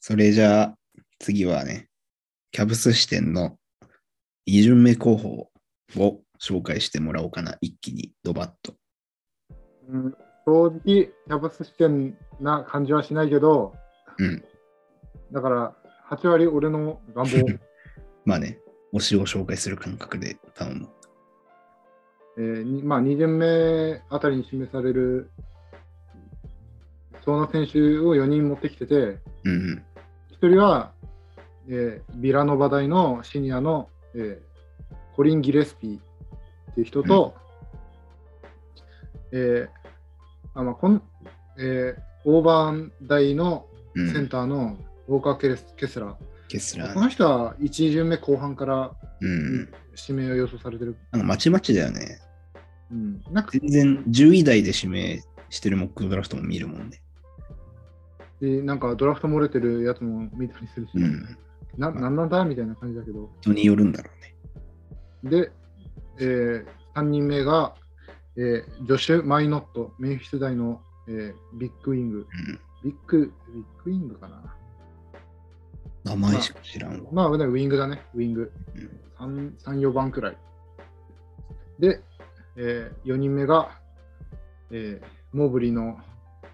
それじゃあ、次はね、キャブス視点の2巡目候補を紹介してもらおうかな。一気にドバッと。うん、正直、キャブス視点な感じはしないけど、うん。だから、8割俺の願望。まあね、推しを紹介する感覚で頼む。えーにまあ、2巡目あたりに示される、その選手を4人持ってきてて、うんうん。1人は、えービラノバ大のシニアの、えーコリン・ギレスピーっていう人と、えーあまあこんえーオーバーン大のうん、センターのウォーカーケレス・ケスラー。ケスラーこの人は1巡目後半からうんうん。指名を予想されてる。なんかまちまちだよね。うん、なんか全然10位台で指名してるモックドラフトも見るもんね。でなんかドラフト漏れてるやつも見たりするし、うん。ななんなんだみたいな感じだけど。人によるんだろうね。で、えー、3人目が、えージョシュ・マイノット、メンフィス大の、えービッグウィング。うん。ビッグ、ビッグウィングかな。名前しか知らんわ。まあ、ね、ウィングだね、ウィング。うん3、3 4番くらい。で、え4人目が、えーモーブリーの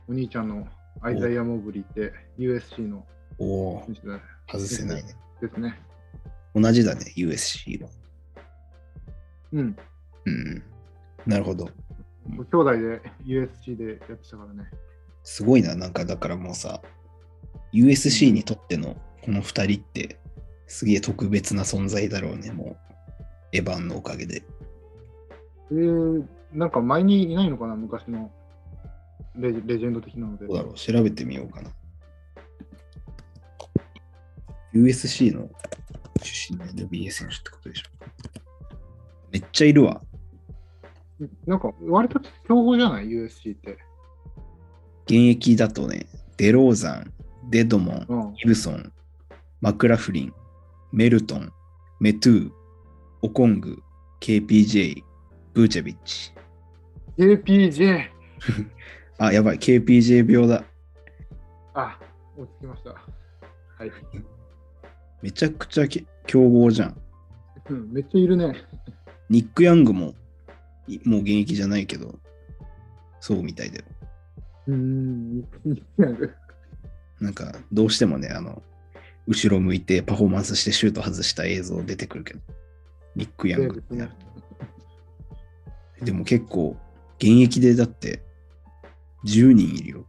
お兄ちゃんのアイザイア・モーブリーって USC のおお外せないね。ですね。同じだね、USC は。うん。うん。なるほど。兄弟で USC でやってたからね。すごいな。なんかだからもうさ、USC にとってのこの2人ってすげえ特別な存在だろうね、もう。エヴァンのおかげで。えー、なんか前にいないのかな、昔のレジレジェンド的なのでどう。だろう？調べてみようかな。USC の出身の NBA 選手ってことでしょ。めっちゃいるわ。なんか割と強豪じゃない ?USC って。現役だとね、デローザン、デドモン、うん。ギブソン、マクラフリン、メルトン、メトゥー、オコング、KPJ、ブーチェビッチ。KPJ! あ、やばい、KPJ 病だ。あ、落ち着きました。はい。めちゃくちゃけ強豪じゃん。うん、めっちゃいるね。ニック・ヤングも、いもう現役じゃないけど、そうみたいだよ。うーん、ニックニックヤングなんか、どうしてもね、あの、後ろ向いてパフォーマンスしてシュート外した映像出てくるけど、ニック・ヤングってなると。でも結構、現役でだって、10人いるよ。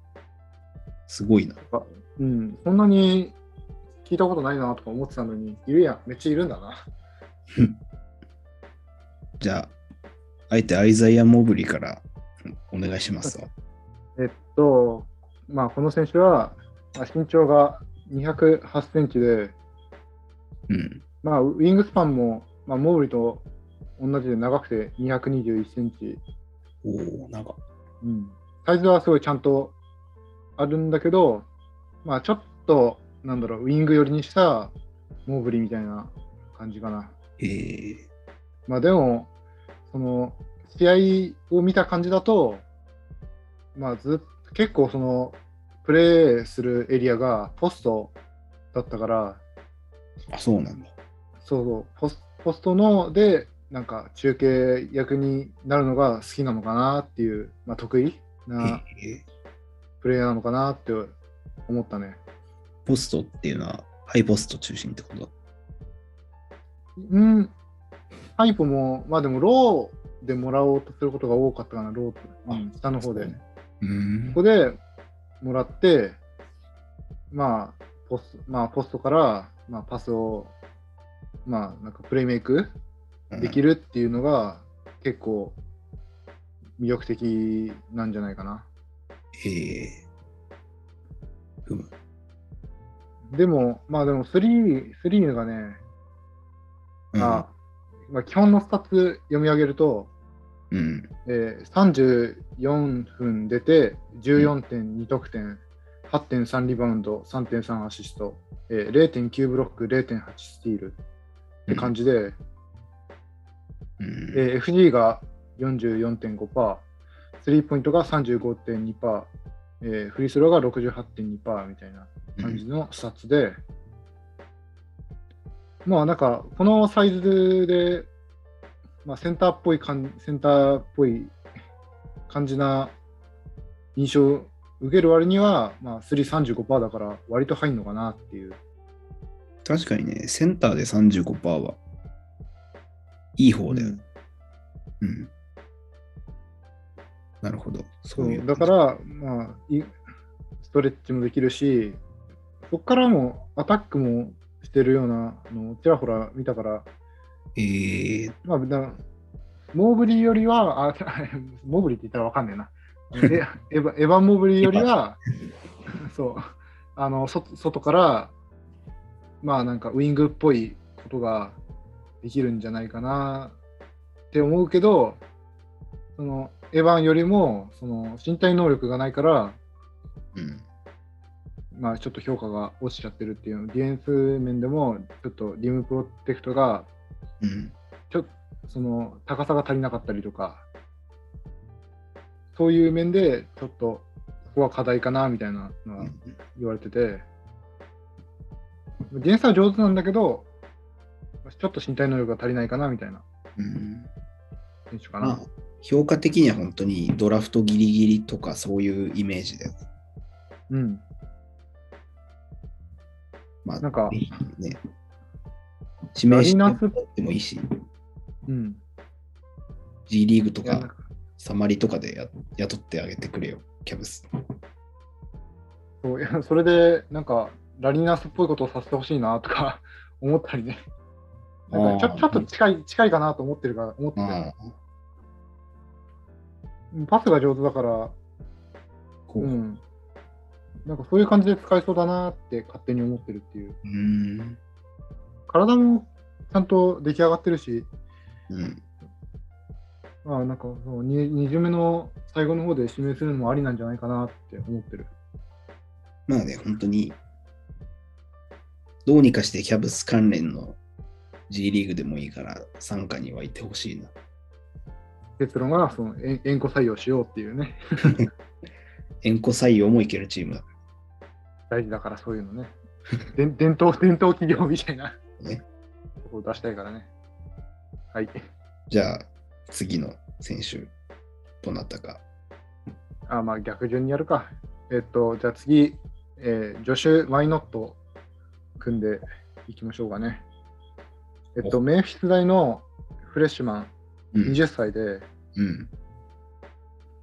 すごいな。うん、そんなに聞いたことないなとか思ってたのに、いるやん、めっちゃいるんだな。じゃあ、あえてアイザイア・モブリからお願いしますわ。えっと、まあ、この選手は、まあ、身長が208センチで、うん。まあ、ウィングスパンも、まあ、モーブリと同じで長くて221センチ、おおなんか、うん、サイズはすごいちゃんとあるんだけど、まあ、ちょっと、なんだろう、ウィング寄りにしたモーブリみたいな感じかな。えー、まあ、でも、その、試合を見た感じだと、まあ、ずっ結構その、プレーするエリアがポストだったから、あ、そうなんだ。そうそう、ポスポストので、なんか中継役になるのが好きなのかなっていう、まあ、得意なえプレーなのかなって思ったね。ー、ポストっていうのは、ハイポスト中心ってこと？うん、ハイプも、まあでも、ローでもらおうとすることが多かったかな、ローと、うん下の方で。うーんここでもらって、まあ、ポスト、まあ、ポストから、まあ、パスを、まあ、なんかプレイメイクできる。るっていうのが結構魅力的なんじゃないかな。えー、ふむ。でも、まあでも3、3がね、うんあまあ、基本のスタッツ読み上げると、うん。えー34分出て14.2得点、8.3リバウンド、3.3アシスト、えー0.9ブロック、0.8スティールって感じで、うんえー FG が44.5%、スリーポイントが35.2%、ええーフリースローが68.2%みたいな感じのスタッツで、まあなんか、このサイズで、まあ、センターっぽい感センターっぽい感じな印象を受ける割には、まあ、335%だから割と入んのかなっていう。確かにね、センターで35%はいい方だよね。うん。なるほど。そそうういう。だから、まあい、ストレッチもできるし、そこからもアタックもしてるようなのをちらほら見たから、えー、まあ、だモーブリーよりは、あ モーブリーって言ったらわかんねえな。えエヴァ エヴァン・モーブリーよりは、そう、あの外外から、まあなんかウイングっぽいことができるんじゃないかなって思うけど、そのエヴァンよりもその身体能力がないから、うん。まあちょっと評価が落ちちゃってるっていうの、ディフェンス面でもちょっとリムプロテクトがうん。ちょその高さが足りなかったりとか、そういう面でちょっとここは課題かなみたいなのは言われてて、ディフェンスは上手なんだけど、ちょっと身体能力が足りないかなみたいなうん。選手かな。まあ、評価的には本当にドラフトギリギリとかそういうイメージだよね。うん。まあ、なんかね。指名してラリナスでもいいし、うん。G リーグとかサマリとかでや雇ってあげてくれよ、キャブス。そういやそれで、なんか、ラリーナスっぽいことをさせてほしいなとか 思ったりね。なんかちょちょっと近い近いかなと思ってるから、思っててああ、パスが上手だから、こう。う。うんなんかそういう感じで使えそうだなって勝手に思ってるっていう。ーん。体もちゃんと出来上がってるし、うん。まあなんかそうに2巡目の最後の方で指名するのもありなんじゃないかなって思ってる。まあね、本当に、どうにかしてキャブス関連の G リーグでもいいから参加にはいてほしいな。結論はそのえ縁故採用しようっていうね。円弧採用もいけるチーム大事だからそういうのね。で伝統、伝統企業みたいならね。とこを出したいからね。はい。じゃあ、次の選手、どなたか。あ、まあ逆順にやるか。えっと、じゃあ次、えー、ジョシュ・マイノット組んでいきましょうかね。えっと、おメンフィス大のフレッシュマン、うん。20歳で、うん。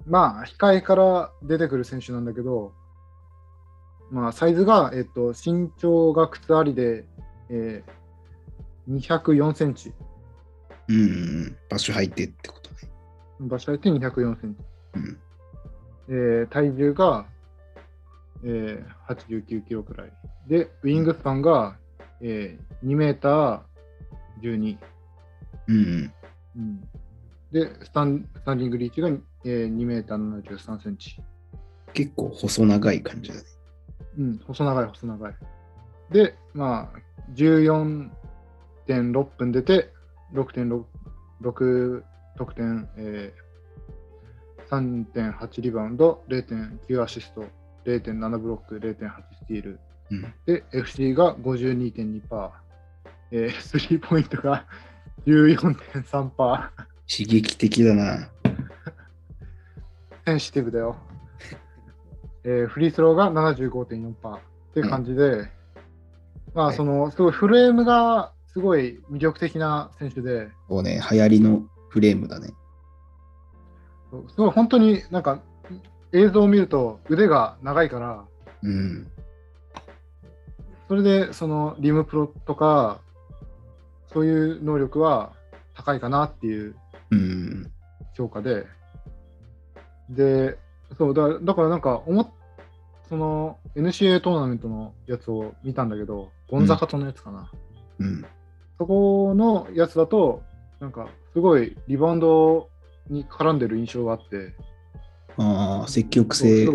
まあ、控えから出てくる選手なんだけど、まあ、サイズが、えっと、身長が靴ありで、えー、204センチ。うん。場所入ってってことね。場所で204センチ。うん。えー体重が、えー、89キロくらい。で、ウィングスパンが、えー、2メーター12。うんうん。うん、でスタン、スタンディングリーチが、えー、2メーター73センチ。結構細長い感じだね。うん、細長い、細長い。で、まあ、14.6分出て、6.6 6得点、えー、3.8リバウンド、0.9アシスト、0.7ブロック、0.8スティール。うん。で、FC が52.2%、えー、スリーポイントが14.3%。刺激的だな。センシティブだよ。えーフリースローが75.4%っていう感じで、まあ、はいその、すごいフレームがすごい魅力的な選手で、こうね、流行りのフレームだね。すごい本当になんか映像を見ると腕が長いから、うん。それでそのリムプロとか、そういう能力は高いかなっていううん。評価で、で、そうだだからなんか思っ、その NCA トーナメントのやつを見たんだけど、ゴンザカトのやつかな。うん。そこのやつだと、なんかすごいリバウンドに絡んでる印象があって、ああ、積極性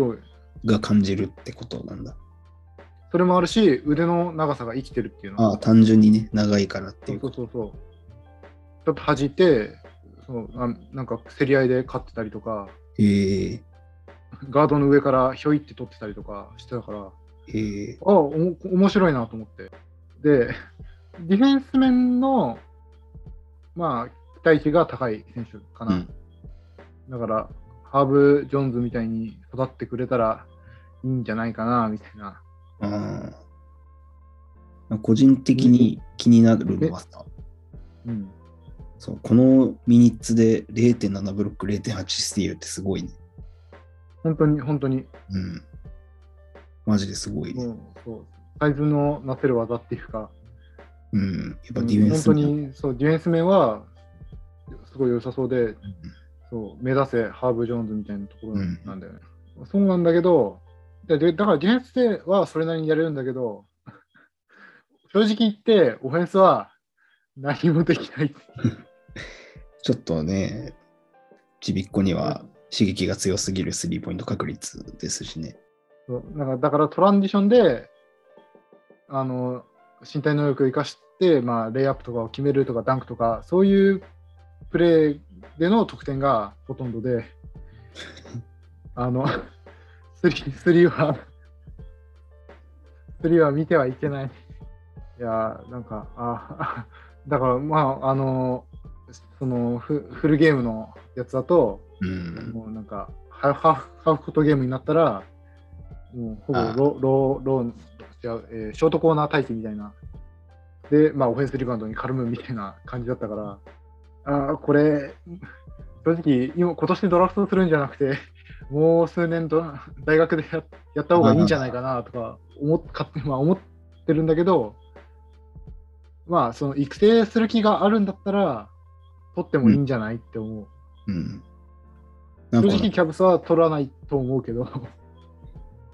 が感じるってことなんだ。それもあるし、腕の長さが生きてるっていうのああ、単純にね、長いからってそいう。そうそうそう。ちょっと弾いて、そうあなんか競り合いで勝ってたりとか、へえガードの上からひょいって取ってたりとかしてたから、へえあおも面白いなと思って。で、ディフェンス面の、まあ、期待値が高い選手かな。うんだから、ハーブ・ジョーンズみたいに育ってくれたらいいんじゃないかな、みたいな。ああ。個人的に気になるのはさ、うん。そうこのミニッツで0.7ブロック、0.8スティールってすごいね。本当に、本当に、うん。マジですごいね。もうそうサイズのなせる技っていうか、うん。やっぱうんディフェンス本当面にそうディフェンス面はすごい良さそうで、うんそう目指せハーブ・ジョーンズみたいなところなんだよね。そうなんだけど、だからディフェンスではそれなりにやれるんだけど、正直言って、オフェンスは何もできない。ちょっとね、ちびっこには刺激が強すぎるスリーポイント確率ですしね。そう。だからだからトランジションであの身体能力を生かして、まあ、レイアップとかを決めるとかダンクとかそういうプレーでの得点がほとんどで あのスリースリーはスリーは見てはいけない。いやなんかあだからまああのそのフフルゲームのやつだとうん。もうなんかハーフハーフハーフコートゲームになったら、もうほぼローローロー違う、えーショートコーナー待機みたいな。で、まあ、オフェンスリバウンドに絡むみたいな感じだったから、ああ、これ、正直今、今年ドラフトするんじゃなくて、もう数年ど大学でややった方がいいんじゃないかなとか思っ勝手にまあ思ってるんだけど、まあ、その育成する気があるんだったら、取ってもいいんじゃないって思う。うん。正直キャブスは取らないと思うけど、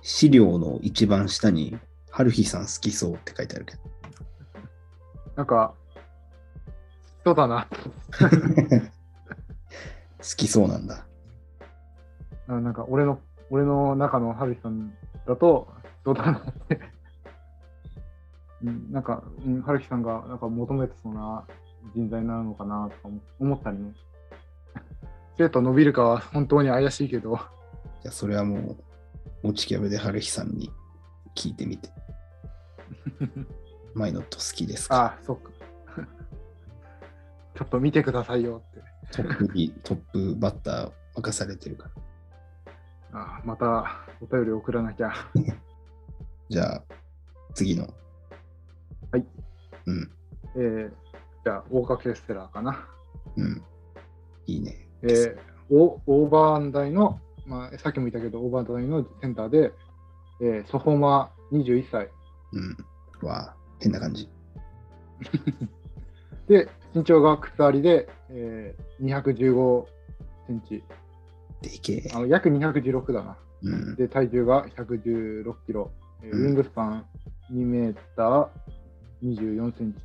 資料の一番下に、春日さん好きそうって書いてあるけど。なんか、そうだな。好きそうなんだ。あなんか俺の、俺の中のハルヒさんだと、そうだなって。うん、なんか、うん、ハルヒさんがなんか求めてそうな人材なのかなとか思思ったりね。生徒伸びるかは本当に怪しいけど、じゃあそれはもう、落ちキャブで春日さんに聞いてみて。マイノット好きですか？ああ、そっか。ちょっと見てくださいよって。トップにトップバッター任されてるから。ああまたお便り送らなきゃ。じゃあ、次の。はい。うん、えー、じゃあ、オーカ・ケステラーかな。うん。いいね。えー、オオーバー大の、まあ、さっきも言ったけど、オーバー大のセンターで、えーソフォーマー21歳。うん。わあ、変な感じ。で、身長が靴ありで、えー、215センチでけえあ。の、約216だな。うん。で、体重が116キロ。えーうんウィングスパン2メーター24センチ。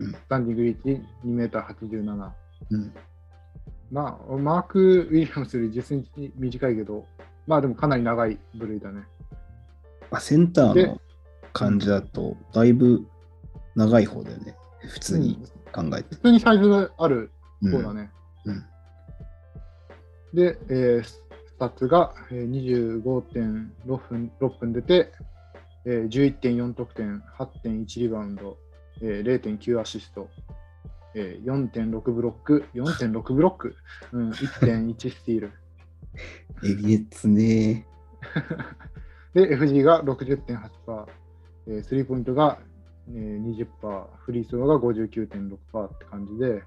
うんスタンディングリーチ2メーター87。うん。まあ、マーク・ウィリアムスより10センチ短いけど、まあでもかなり長い部類だね。まあ、センターでの感じだと、だいぶ長い方だよね。普通に考えて。普通にサイズあるうん方だね。うん。で、えースタッツがえー25.6分 ,6 分出て、えー11.4得点、8.1リバウンド、えー0.9アシスト、えー4.6ブロック、4.6ブロック、うん、1.1スティール。えげつね で、FG が60.8%、えースリーポイントが、えー20%、フリースローが59.6%って感じで、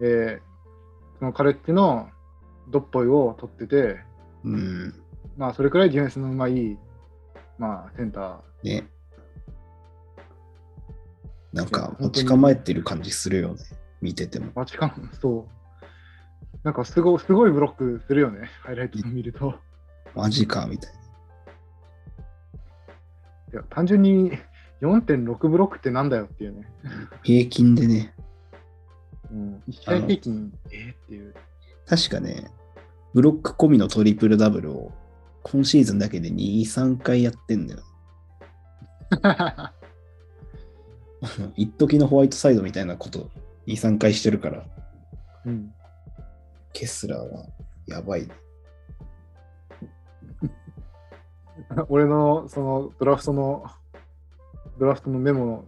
えーそのカレッジのドッポイを取ってて、うん。まあ、それくらいディフェンスのうまい、まあ、センター。ね。なんか、待ち構えてる感じするよね。見てても。マチカン、そう。なんかすごすごいブロックするよね、ハイライトを見ると。マジか、みたいな。いや単純に4.6ブロックってなんだよっていうね。平均でね、うん、1試合平均、えーっていう。確かね、ブロック込みのトリプルダブルを今シーズンだけで2、3回やってんだよ。一時のホワイトサイドみたいなこと2、3回してるから、うん、ケスラーはやばいね。俺のそのドラフトの、ドラフトのメモ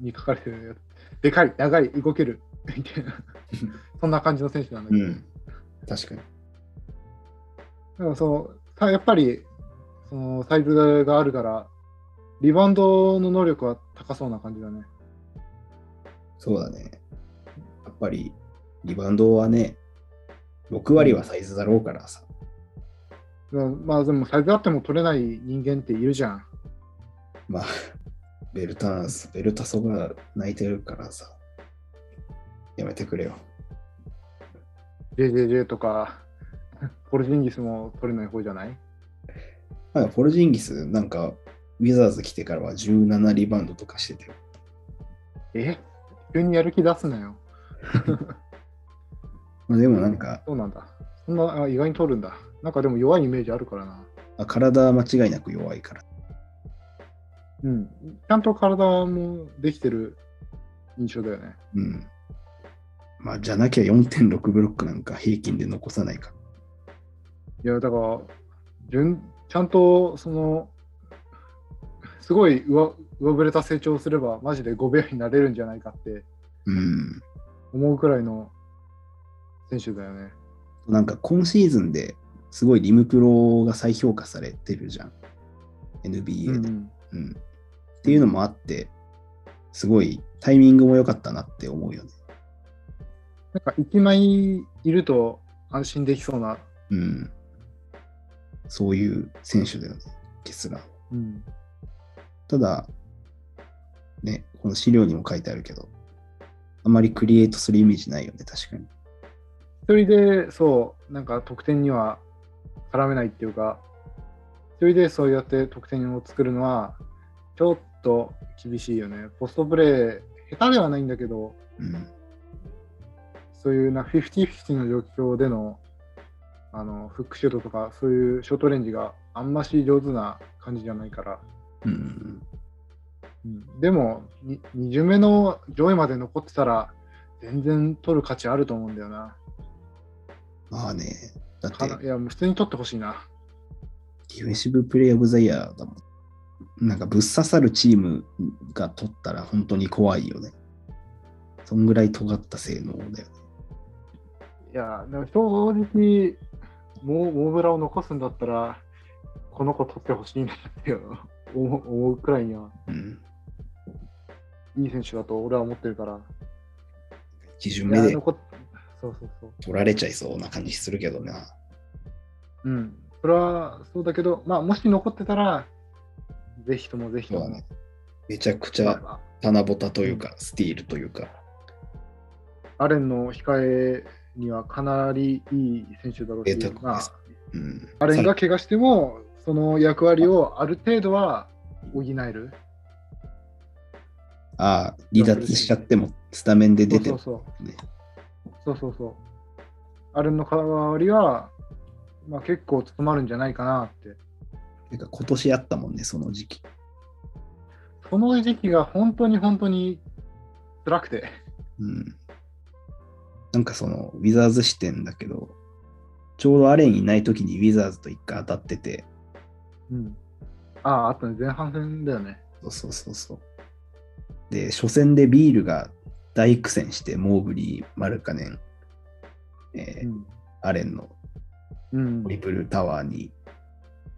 に書かれてるやつ、でかい、長い、動ける、みたいな、そんな感じの選手なんだけど、うん。確かに。でもそのさやっぱりそのサイズがあるから、リバウンドの能力は高そうな感じだね。そうだね。やっぱり、リバウンドはね、6割はサイズだろうからさ。まあまあでもサイズあっても取れない人間っているじゃん。まあ、ベルタンス、ベルタソが泣いてるからさ。やめてくれよ。JJJ とか、ポルジンギスも取れない方じゃない？まあ、ポルジンギス、なんか、ウィザーズ来てからは17リバウンドとかしててよ。え？急にやる気出すなよ。まあ、でもなんか、そうなんだ。そんなあ意外に取るんだ。なんかでも弱いイメージあるからな。あ体は間違いなく弱いから。うん。ちゃんと体もできてる印象だよね。うん。まあ、じゃなきゃ4.6ブロックなんか平均で残さないか。いや、だから、順ちゃんと、その、すごい上上振れた成長をすれば、マジで5秒になれるんじゃないかってうん。思うくらいの選手だよね。なんか今シーズンですごいリムプロが再評価されてるじゃん。NBA で。うんうん。っていうのもあって、すごいタイミングも良かったなって思うよね。なんか1枚いると安心できそうな。うん。そういう選手だよね、ケスラー。うん。ただ、ね、この資料にも書いてあるけど、あまりクリエイトするイメージないよね、確かに。一人で、そう、なんか得点には絡めないっていうか、一人でそうやって得点を作るのは、ちょっと厳しいよね。ポストプレー、下手ではないんだけど、うん。そういうな50-50の状況でのあのフックシュートとか、そういうショートレンジがあんまし上手な感じじゃないから。うん。うん、でも、に2巡目の上位まで残ってたら、全然取る価値あると思うんだよな。まあね、だっていや、もう普通に取ってほしいな。ディフェンシブプレイオブザイヤーだもん。なんかぶっ刺さるチームが取ったら本当に怖いよね。そんぐらい尖った性能だよね。いや、でも正直、モーモーブラを残すんだったら、この子取ってほしいなって思う思うくらいには、うん。いい選手だと俺は思ってるから。基準目でそうそうそう。取られちゃいそうな感じするけどな。うん。それはそうだけど、まあ、もし残ってたら、ぜひともぜひとも。ね。めちゃくちゃまあ棚ぼたというか、スティールというか。アレンの控えにはかなりいい選手だろうしまあ、うん。アレンが怪我しても、その役割をある程度は補える？ああ、離脱しちゃってもスタメンで出てもそうそうね。そう。そうそうそう。アレンの代わりは、まあ、結構務まるんじゃないかなって。てか今年あったもんね、その時期。その時期が本当に本当に辛くて。うん。なんかその、ウィザーズ視点だけど、ちょうどアレンいない時にウィザーズと一回当たってて、うん。ああ、あとね、前半戦だよね。そうそうそうそう。で、初戦でビールが大苦戦して、モーブリー、マルカネン、えーうん。アレンのうんトリプルタワーに、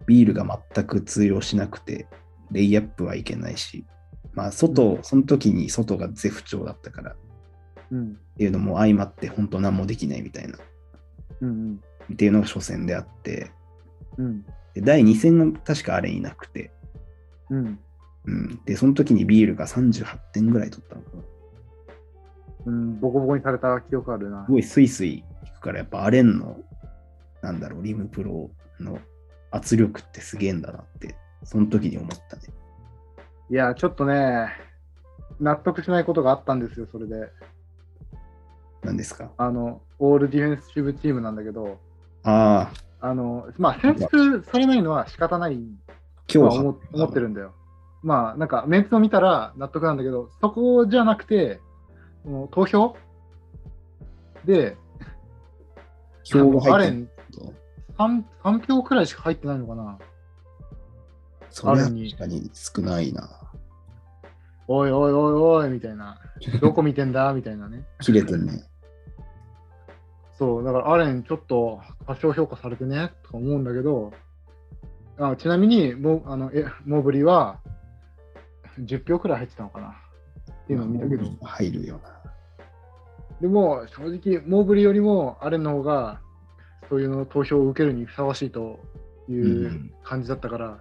ビールが全く通用しなくて、レイアップはいけないし、まあ、外、うんその時に外が絶不調だったから、うん。っていうのも相まって、本当何もできないみたいな、うん。っていうのが初戦であって、うん。で第2戦が確かアレンいなくて、うん。うん、で、その時にビールが38点ぐらい取ったのかな。うん。ボコボコにされた記憶あるなす。ごいスイスイいくから、やっぱアレンの、なんだろう、リムプロの圧力ってすげえんだなって、その時に思ったね。いや、ちょっとね、納得しないことがあったんですよ、それで。何ですか？あの、オールディフェンシブチームなんだけど、ああ、あの、まあ、選出されないのは仕方ないと今日は思思ってるんだよ。まあ、なんか、メンツを見たら納得なんだけど、そこじゃなくて、その投票で、票が入ってン3、3票くらいしか入ってないのかな。それは確かに少ないな。おいおいおいおいみたいな。どこ見てんだ？みたいなね。切れてんね。そう、だからアレンちょっと過小評価されてねとか思うんだけど、あちなみにモあのえモーブリーは10票くらい入ってたのかなっていうのを見たけど、入るよな。でも正直、モーブリーよりもアレンの方がそういうの投票を受けるにふさわしいといううん感じだったから、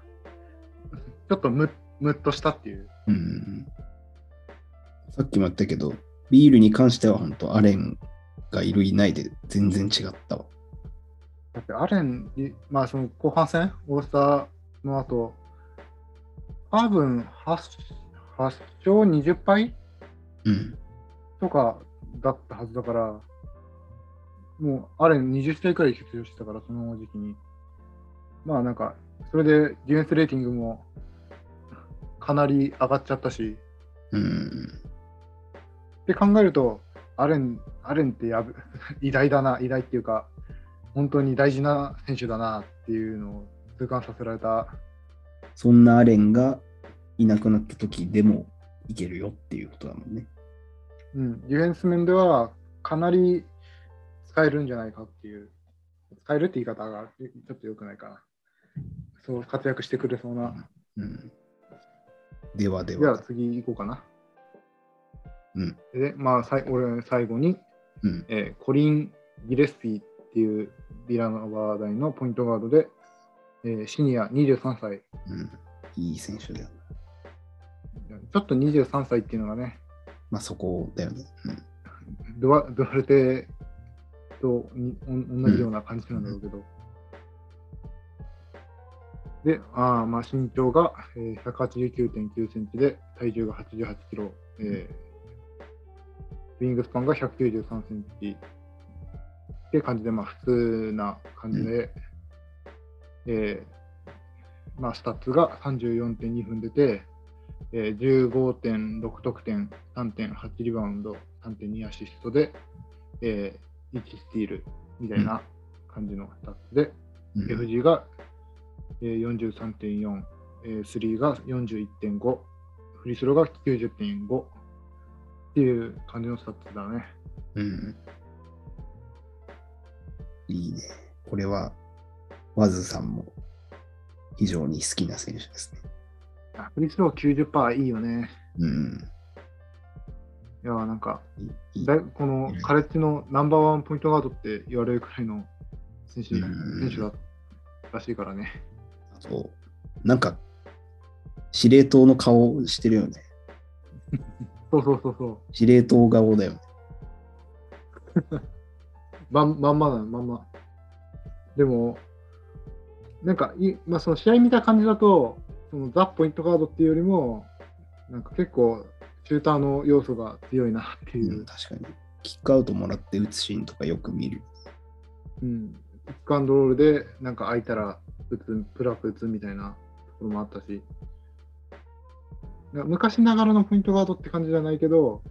ちょっとムッムッとしたっていう。うん。さっきも言ったけど、ビールに関しては本当アレンがいるいないで全然違ったわ。だってアレンに、まあその後半戦、オールスターの後、多分 8, 8勝20敗うん。とかだったはずだから、もうアレン20試合くらい出場してたから、その時期に。まあなんか、それでディフェンスレーティングもかなり上がっちゃったし、うん。って考えると、アレン、アレンってやぶ 偉大だな、偉大っていうか、本当に大事な選手だなっていうのを痛感させられた。そんなアレンがいなくなった時でもいけるよっていうことだもんね。うん、ディフェンス面ではかなり使えるんじゃないかっていう、使えるって言い方がちょっと良くないかな。そう活躍してくれそうな。うん。ではでは。じゃあ次行こうかな。うん。で、まあ、さい俺最後に、うん。えーコリン・ギレスピーっていうビラノバー大のポイントガードで、えーシニア23歳。うん。いい選手だよな。ちょっと23歳っていうのがね、まあそこだよね。ドワドワルテと同じような感じなんだろうけど。で、あーまあ身長が、えー189.9センチで、体重が88キロ、えーウィングスパンが193センチって感じで、まあ普通な感じで、えーまあスタッツが34.2分出て、えー15.6得点、3.8リバウンド、3.2アシストで、えー1スティールみたいな感じのスタッツで、うん。FG が、えー43.4、えー、スリーが41.5、フリースローが90.5っていう感じのスタッツだね。うん。いいね。これは、ワズさんも非常に好きな選手ですね。あフリースロー90%いいよね。うん。いやーなんか、だいこのカレッジのナンバーワンポイントガードって言われるくらいの選手,、うん選手だらしいからね。あと、なんか、司令塔の顔してるよね。そうそうそうそう。司令塔顔だよね。まんまんまだ、まんま。でも、なんかい、まあ、その試合見た感じだと、そのザ・ポイントガードっていうよりも、なんか結構、シューターの要素が強いなっていうう、ん、確かに。キックアウトもらって打つシーンとかよく見る。うん、ピックアンドロールで、なんか空いたら打つ、プラップ打つみたいなところもあったし、昔ながらのポイントガードって感じじゃないけど、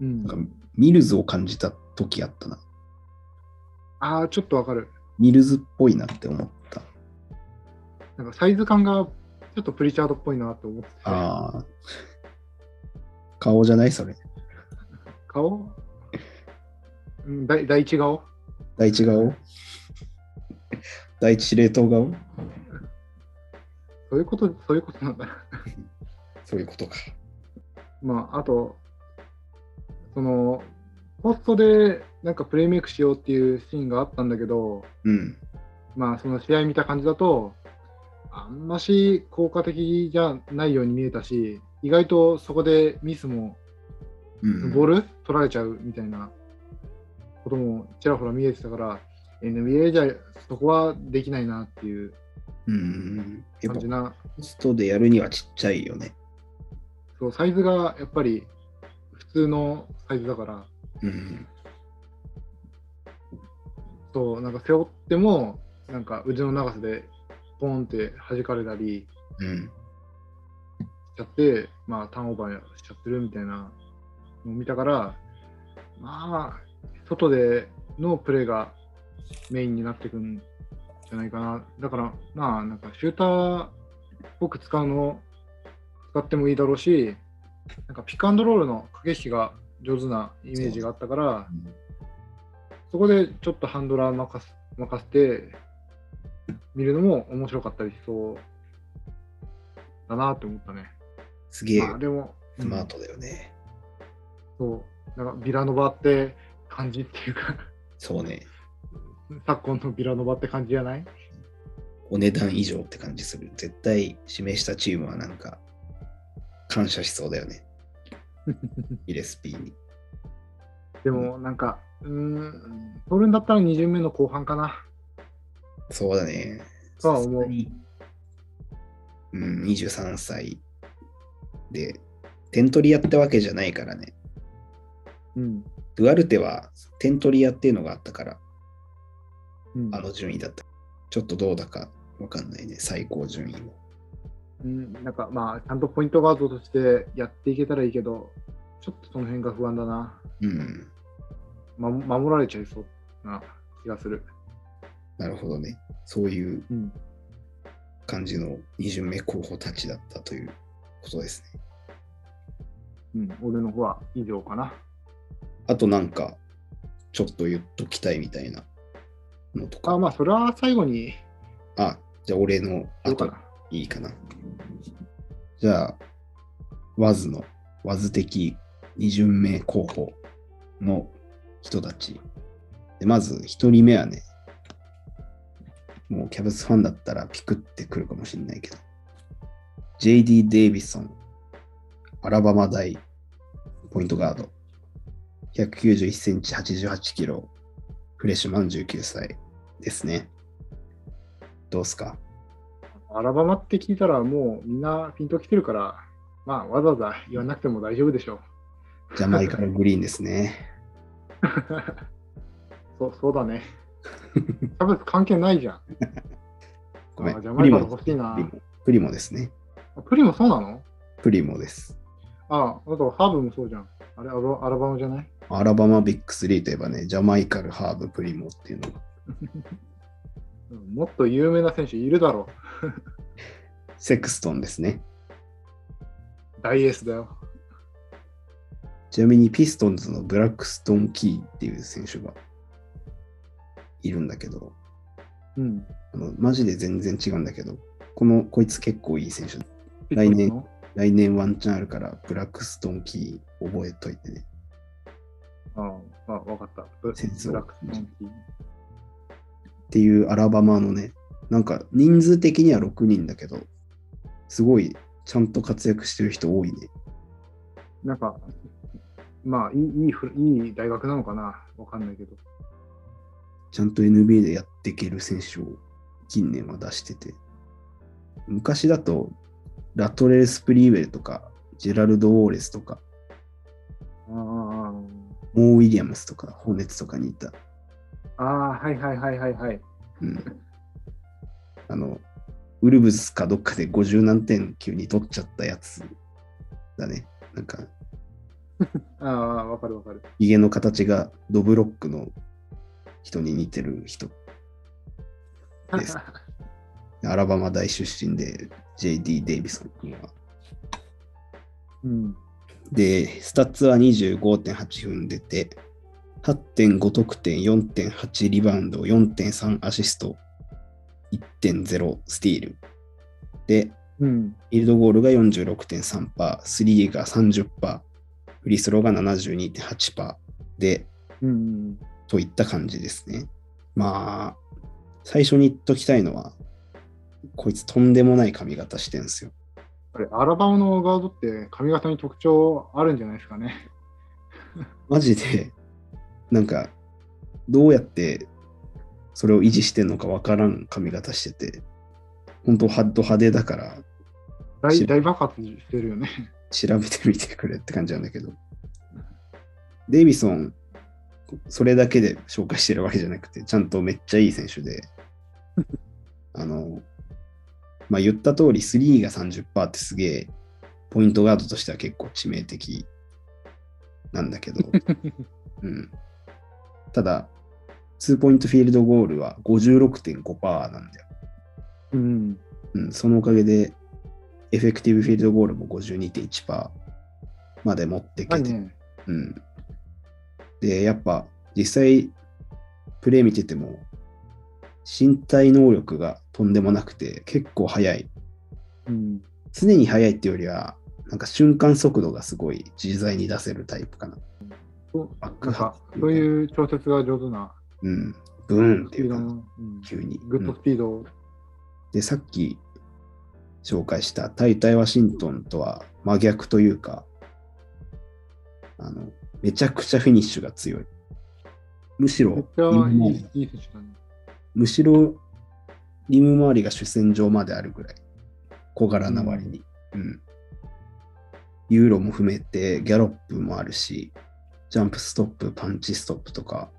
うんなん、かミルズを感じた時あったな。ああ、ちょっとわかる。ミルズっぽいなって思った。なんかサイズ感がちょっとプリチャードっぽいなと思ってて。ああ。顔じゃないそれ。顔？うん第第一顔？第一顔？第一司令塔顔？そういうこと、そういうことなんだ。そういうことか。まあ、あと、その、ポストでなんかプレイメイクしようっていうシーンがあったんだけど、うん。まあ、その試合見た感じだと、あんまし効果的じゃないように見えたし、意外とそこでミスも、うん、ボール？取られちゃうみたいなこともちらほら見えてたから、NBA じゃそこはできないなっていう感じな、ポストでやるにはちっちゃいよね。そうサイズがやっぱり普通のサイズだから、うん。そうなんか背負っても、なんか腕の長さでポンって弾かれたりうん。しちゃって、まあ、ターンオーバーしちゃってるみたいなのを見たから、まあ、外でのプレーがメインになってくんじゃないかな。だから、まあ、なんかシューターぽく使うの使ってもいいだろうし、なんかピックアンドロールの駆け引きが上手なイメージがあったから、そこでちょっとハンドラー任せ任せて見るのも面白かったりしそうだなって思ったね。すげえまあ、でも、スマートだよね。そう、なんかビラノバって感じっていうか、そうね。昨今のビラノバって感じじゃない？お値段以上って感じする。絶対指名したチームはなんか感謝しそうだよね。イレスピーに。でも、なんか、うーん、取るんだったら2巡目の後半かな。そうだね。とは思ううん、23歳で、点取り屋ってわけじゃないからね。うん。ドゥアルテは点取り屋っていうのがあったから、うんあの順位だった。ちょっとどうだかわかんないね、最高順位も。うん、なんかまあ、ちゃんとポイントガードとしてやっていけたらいいけど、ちょっとその辺が不安だな。うん、ま、守られちゃいそうな気がする。なるほどね。そういううん。感じの2巡目候補たちだったということですね。うん、俺の方は以上かな。あとなんか、ちょっと言っときたいみたいなのとか。あ、まあ、それは最後にあ、じゃあ俺の後。いいかな。じゃあ、ワズの、ワズ的2巡目候補の人たち。でまず1人目はね、もうキャブスファンだったらピクってくるかもしれないけど、JD・ デイビソン、アラバマ大、ポイントガード、191センチ、88キロ、フレッシュマン19歳ですね。どうすか？アラバマって聞いたらもうみんなピンときてるから、まあ、わざわざ言わなくても大丈夫でしょう。ジャマイカのグリーンですね。そうそうだね。キャブス関係ないじゃん。ごめん。あジャマイカ欲しいなリ。モプリモですね。あプリもそうなの？プリモです。ああ、あとハーブもそうじゃん。あれ、アラアラバマじゃない？アラバマビッグ3といえばね、ジャマイカル、ハーブ、プリモっていうのが。うんもっと有名な選手いるだろセクストンですね。う。大エースだよ。ちなみにピストンズのブラックストン・キーっていう選手がいるんだけど、うん。あのマジで全然違うんだけど、このこいつ結構いい選手。来年の？来年ワンチャンあるから、ブラックストン・キー覚えといてね。ああ、あわかった。ブラックストンキーっていうアラバマのね、なんか人数的には6人だけど、すごいちゃんと活躍してる人多いね。なんか、まあいいいい大学なのかな？わかんないけど。ちゃんと NBA でやっていける選手を近年は出してて。昔だと、ラトレル・スプリーウェルとか、ジェラルド・ウォーレスとか、あモー・ウィリアムスとか、ホーネッツとかにいた。あ、ああ、はいはいはいはいはい。うん。あの、ウルブズかどっかで50何点急に取っちゃったやつだね。なんか、ああ、わかるわかる。顔の形がどぶろっくの人に似てる人。です アラバマ大出身で JD・ デイビソン君は。うん。で、スタッツは25.8分出て、8.5得点、4.8リバウンド、4.3アシスト、1.0スティール。で、うん。フィールドゴールが46.3%、スリーが30%、フリースローが72.8%で、うん。といった感じですね。まあ、最初に言っときたいのは、こいつとんでもない髪型してんすよ。あれ、アラバマのガードって髪型に特徴あるんじゃないですかね。マジで、なんか、どうやってそれを維持してんのかわからん髪型してて、本当ハッド派手だからし大大爆発してるよね。調べてみてくれって感じなんだけど、デイビソン、それだけで紹介してるわけじゃなくて、ちゃんとめっちゃいい選手で、あの、まあ言った通り、3が30%ってすげえ、ポイントガードとしては結構致命的なんだけど、うん。ただ、2ポイントフィールドゴールは56.5%なんだよ。うん。うん、そのおかげでエフェクティブフィールドゴールも52.1%まで持ってきて、ね、うん。で、やっぱ実際プレイ見てても身体能力がとんでもなくて結構速い。うん。常に速いっていうよりは、なんか瞬間速度がすごい自在に出せるタイプかな。そういう調節が上手なうん。ブーンっスていうか急に。グッドスピードを、で、さっき紹介した対対ワシントンとは真逆というか、あの、めちゃくちゃフィニッシュが強い。むしろ。むしろ、リム周りが主戦場まであるぐらい、小柄な割に。うん。ユーロも含めて、ギャロップもあるし、ジャンプストップ、パンチストップとか、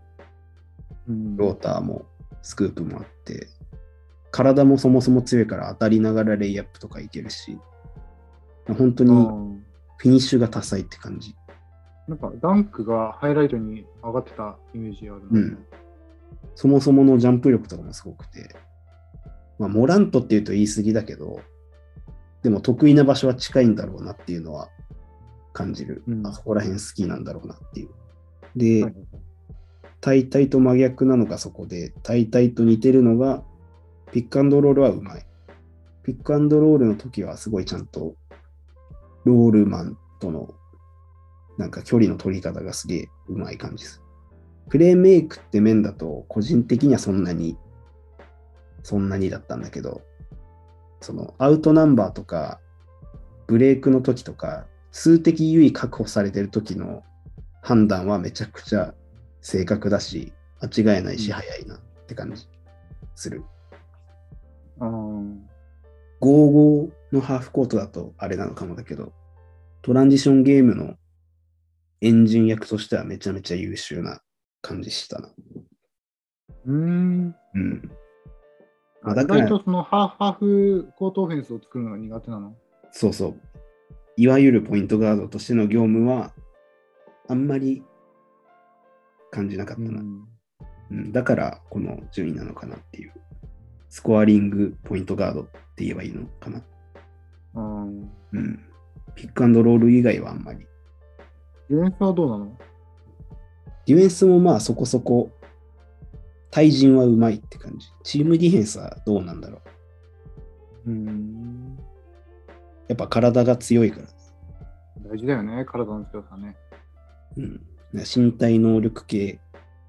うん。フローターもスクープもあって、体もそもそも強いから当たりながらレイアップとかいけるし、本当にうんフィニッシュが多彩って感じ。なんかダンクがハイライトに上がってたイメージあるな。うん。そもそものジャンプ力とかもすごくて、まあ、モラントっていうと言い過ぎだけど、でも得意な場所は近いんだろうなっていうのは感じる。うんあそこら辺好きなんだろうなっていう。で、はい大体と真逆なのがそこで、大体と似てるのが、ピックアンドロールはうまい。ピックアンドロールの時はすごいちゃんと、ロールマンとのなんか距離の取り方がすげえうまい感じです。プレイメイクって面だと、個人的にはそんなに、そんなにだったんだけど、そのアウトナンバーとか、ブレイクの時とか、数的優位確保されてる時の判断はめちゃくちゃ正確だし、間違いないし、うん早いなって感じする。うん55のハーフコートだとあれなのかもだけど、トランジションゲームのエンジン役としてはめちゃめちゃ優秀な感じしたな。うん。うん。まあだから意外とそのハーフハーフコートオフェンスを作るのが苦手なの？そうそう。いわゆるポイントガードとしての業務は、あんまり感じなかったな。ん。うん、だから、この順位なのかなっていう。スコアリングポイントガードって言えばいいのかな。うん。うん。ピックアンドロール以外はあんまり。ディフェンスはどうなの？ディフェンスもまあそこそこ、対人はうまいって感じ。チームディフェンスはどうなんだろう。うん。やっぱ体が強いから。大事だよね、体の強さね。うん。身体能力系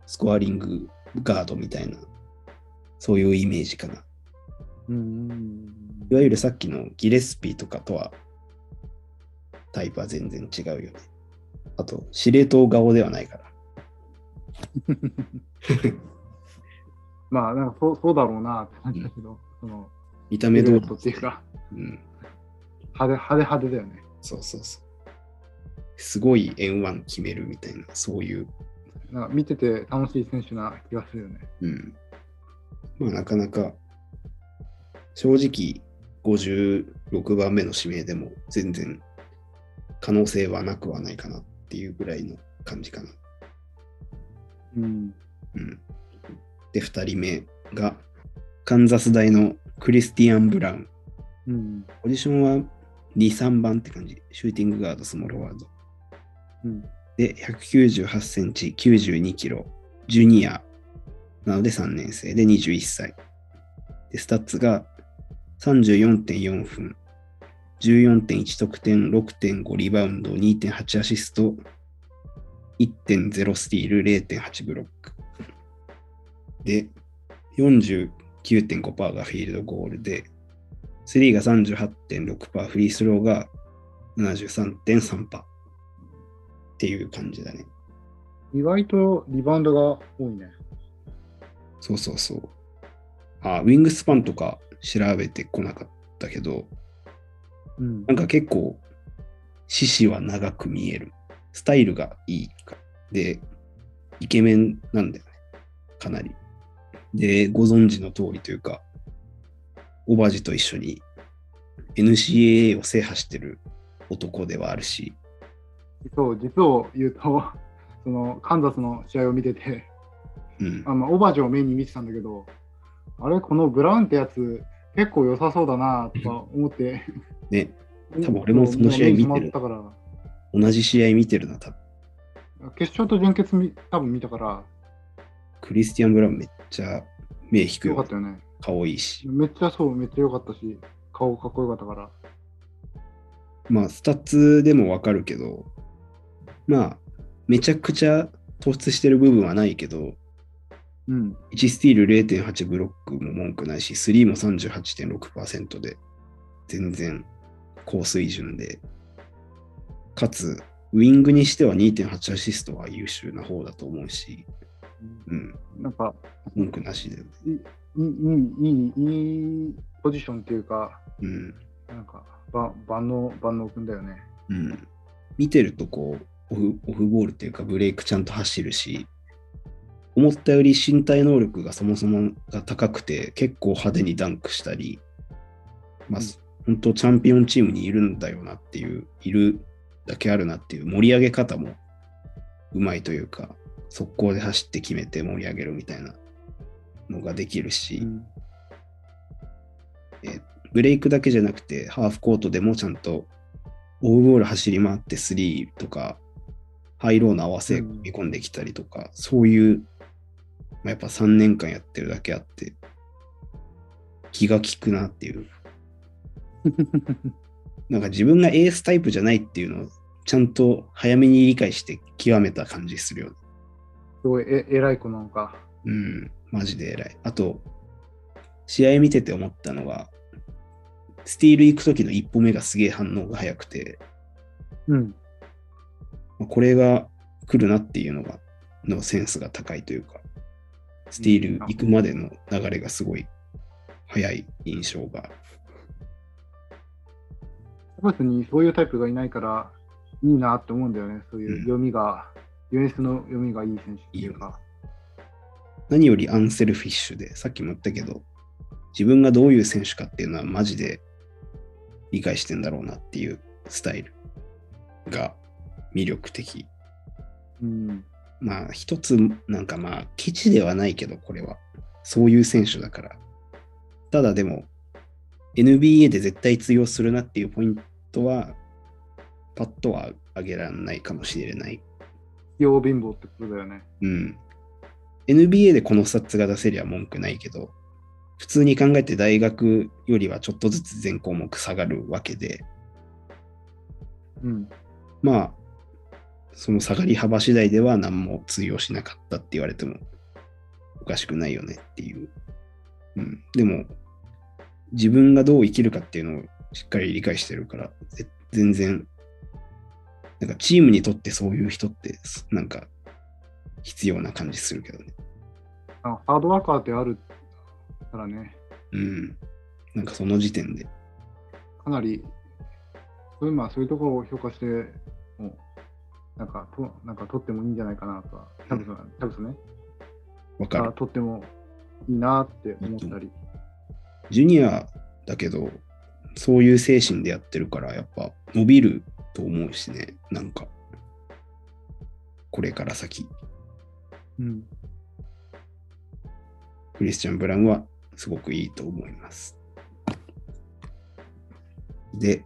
スコアリングガードみたいな、そういうイメージかな。うん。いわゆるさっきのギレスピーとかとはタイプは全然違うよね。あと、司令塔顔ではないから。まあ、なんかそうそうだろうなって感じだけど、その、見た目どうっていうか、うん。派手派手派手だよね。そうそうそう。すごい N1 決めるみたいな、そういう。なんか見てて楽しい選手な気がするよね。うん。まあ、なかなか、正直、56番目の指名でも全然可能性はなくはないかなっていうぐらいの感じかな。うん。うん。で、2人目が、カンザス大のクリスティアン・ブラウン。うん。ポジションは2、3番って感じ。シューティングガード、スモールフォワード。うん。で、198センチ、92キロ、ジュニアなので3年生で21歳。で、スタッツが34.4分、14.1得点、6.5リバウンド、2.8アシスト、1.0スティール、0.8ブロック。で、49.5%がフィールドゴールで、3が38.6%、フリースローが73.3%っていう感じだね。意外とリバウンドが多いね。そうそうそう。あ、ウィングスパンとか調べてこなかったけど、うんなんか結構、獅子は長く見える。スタイルがいいか。で、イケメンなんだよね。かなり。で、ご存知の通りというか、オバジと一緒に NCAA を制覇してる男ではあるし、そう、実を言うと、そのカンザスの試合を見てて、うん。あまあ、オバージをメインに見てたんだけど、あれ、このブラウンってやつ、結構良さそうだなとか思ってね、多分俺もその試合見てるたから同じ試合見てるな、多分。決勝と準決み多分見たから、クリスティアン・ブラウンめっちゃ目引くよよかっ。たよね。顔いいし。めっちゃそう、めっちゃ良かったし、顔かっこよかったから。まあ、スタッツでもわかるけど、まあ、めちゃくちゃ突出してる部分はないけど、うん。1スティール0.8ブロックも文句ないし、3も38.6%で、全然高水準で、かつ、ウィングにしては2.8アシストは優秀な方だと思うし、うん、なんか、文句なしで、いい、いい、いい、いいポジションっていうか、うん、なんか、万能、万能くんだよね。うん。見てるとこう、オフオフボールっていうかブレイクちゃんと走るし、思ったより身体能力がそもそもが高くて、結構派手にダンクしたり、まあ、うん本当チャンピオンチームにいるんだよなっていう、いるだけあるなっていう盛り上げ方もうまいというか、速攻で走って決めて盛り上げるみたいなのができるし、うん。ブレイクだけじゃなくて、ハーフコートでもちゃんとオフボール走り回ってスリーとか、ハイローの合わせうん見込んできたりとか、そういう、まあ、やっぱ3年間やってるだけあって、気が利くなっていう。なんか自分がエースタイプじゃないっていうのをちゃんと早めに理解して極めた感じするよね。すごいえ偉い子なのか。うん、マジで偉い。あと、試合見てて思ったのが、スティール行く時の一歩目がすげえ反応が早くて、うん。まあこれが来るなっていうのが、のセンスが高いというか、スティール行くまでの流れがすごい早い印象がある。カブスにそういうタイプがいないから、いいなって思うんだよね。そういう読みが、ディフェンスの読みがいい選手っていうか。何よりアンセルフィッシュで、さっきも言ったけど、自分がどういう選手かっていうのはマジで理解してんだろうなっていうスタイルが魅力的。うん。まあ一つなんかまあケチではないけどこれはそういう選手だから。ただでも NBA で絶対通用するなっていうポイントはパッとは上げられないかもしれない。器用貧乏ってことだよね。うん。NBA でこのスタッツが出せりゃ文句ないけど普通に考えて大学よりはちょっとずつ全項目下がるわけでうん。まあその下がり幅次第では何も通用しなかったって言われてもおかしくないよねっていう。うん。でも、自分がどう生きるかっていうのをしっかり理解してるから、ぜ全然、なんかチームにとってそういう人って、なんか必要な感じするけどね。あハードワーカーってあるからね、うん。なんかその時点で。かなり、そういうまあそういうところを評価して、もうなんかと、なんか取ってもいいんじゃないかなとは、キャブスはキャブスね、あわかる。取ってもいいなって思ったり。ジュニアだけど、そういう精神でやってるから、やっぱ伸びると思うしね、なんか、これから先、うん。クリスチャン・ブラウンはすごくいいと思います。で、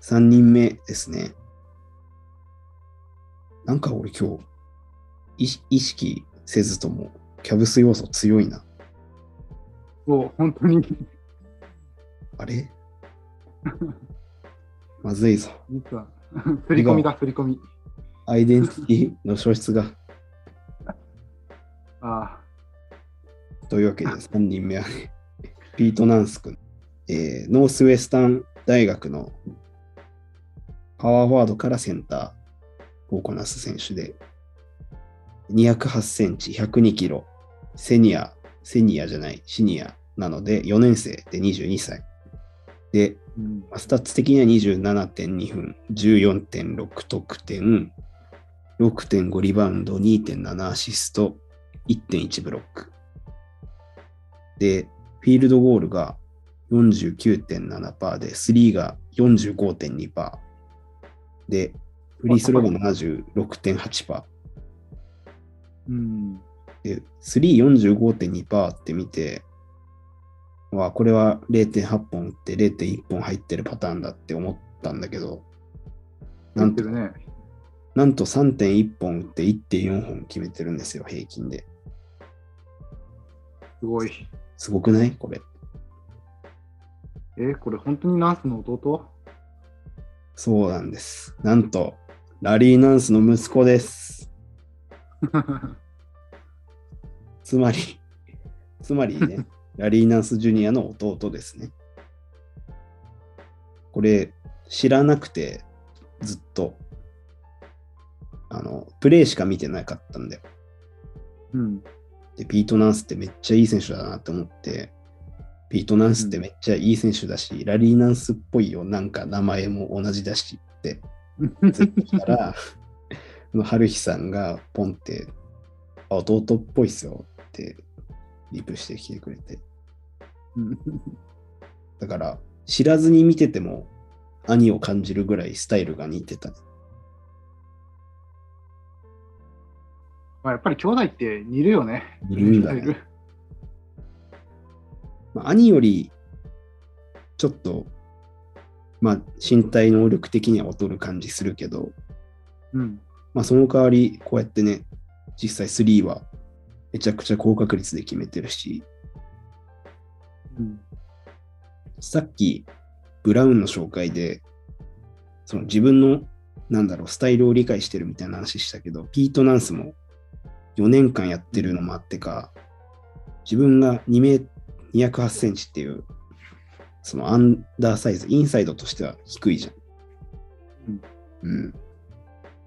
3人目ですね。なんか俺今日、意識意識せずとも、キャブス要素強いな。そう、本当に、あれ？まずいぞ。実は、振り込みだ、振り込み。アイデンティティの消失が。あというわけで、3人目はね、ピート・ナンス君、えーノースウェスタン大学のパワーフォワードからセンターをこなす選手で、208センチ、102キロ、セニア、セニアじゃない、シニアなので、4年生で22歳。で、スタッツ的には27.2分、14.6得点、6.5リバウンド、2.7アシスト、1.1ブロック。で、フィールドゴールが49.7%で、スリーが45.2%。で、フリースローが76.8%。うん。で、345.2%って見て、わこれは0.8本打って0.1本入ってるパターンだって思ったんだけど、なんとね。なんと3.1本打って1.4本決めてるんですよ、平均で。すごい。すごくない？これ。えこれ本当にナンスの弟？そうなんです。なんと、ラリー・ナンスの息子です。つまり、つまりね、ラリー・ナンス・ジュニアの弟ですね。これ、知らなくて、ずっと、あの、プレイしか見てなかったんだよ。うん。で、ピート・ナンスってめっちゃいい選手だなって思って、ピート・ナンスってめっちゃいい選手だし、ラリー・ナンスっぽいよ、なんか名前も同じだしって、ツイートしたら、春日さんがポンって、あ弟っぽいっすよってリプしてきてくれて。う んだから、知らずに見てても兄を感じるぐらいスタイルが似てた。まあやっぱり兄弟って似るよね。似るんだね。まあ、兄よりちょっと、まあ、身体能力的には劣る感じするけど、うん。まあ、その代わり、こうやってね、実際3はめちゃくちゃ高確率で決めてるし、うん。さっき、ブラウンの紹介で、その自分の、なんだろう、スタイルを理解してるみたいな話したけど、ピート・ナンスも4年間やってるのもあってか、自分が2メ208センチっていう、そのアンダーサイズ、インサイドとしては低いじゃん。うん。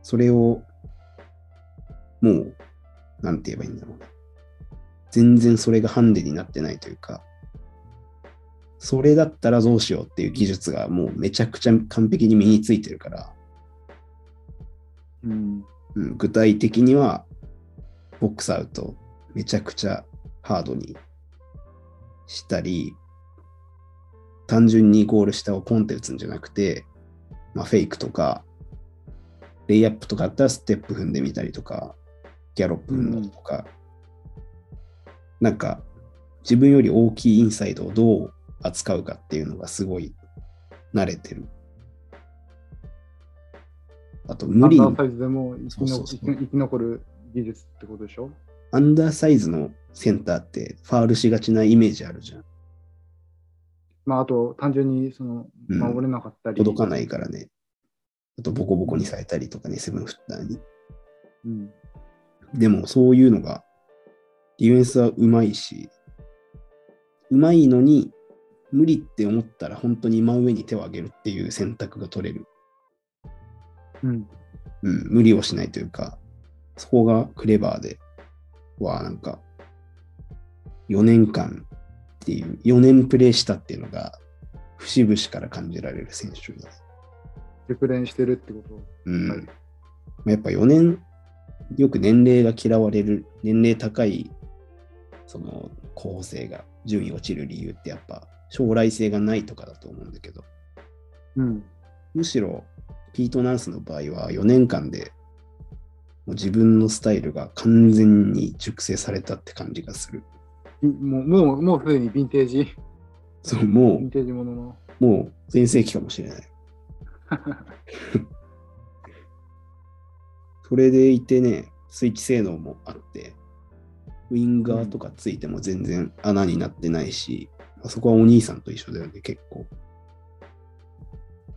それを、もう、なんて言えばいいんだろうな。全然それがハンデになってないというか、それだったらどうしようっていう技術がもうめちゃくちゃ完璧に身についてるから、うん。うん、具体的にはボックスアウトめちゃくちゃハードにしたり、単純にゴール下をポンって打つんじゃなくて、まあ、フェイクとか、レイアップとかあったらステップ踏んでみたりとか、ギャロップ踏んだりとか、なんか自分より大きいインサイドをどう扱うかっていうのがすごい慣れてる。あと、ア無理に生き残る技術ってことでしょ？アンダーサイズのセンターってファールしがちなイメージあるじゃん。まああと単純にそのうん守れなかったり。届かないからね。あとボコボコにされたりとかね、セブンフッターに。うん。でもそういうのが、ディフェンスはうまいし、うまいのに、無理って思ったら本当に真上に手を挙げるっていう選択が取れる。うん。うん、無理をしないというか、そこがクレバーで、はなんか、4年間っていう、4年プレイしたっていうのが、節々から感じられる選手です。熟練してるってこと？うん。やっぱ4年、よく年齢が嫌われる、年齢高い、その候補生が順位落ちる理由ってやっぱ将来性がないとかだと思うんだけど、うん。むしろピート・ナンスの場合は4年間で自分のスタイルが完全に熟成されたって感じがする。いもう、もう、もうすでにヴィンテージ、そう、もヴィンテージものの。う、もう全盛期かもしれない。それでいてね、スイッチ性能もあって、ウィンガーとかついても全然穴になってないし、あそこはお兄さんと一緒だよね、結構。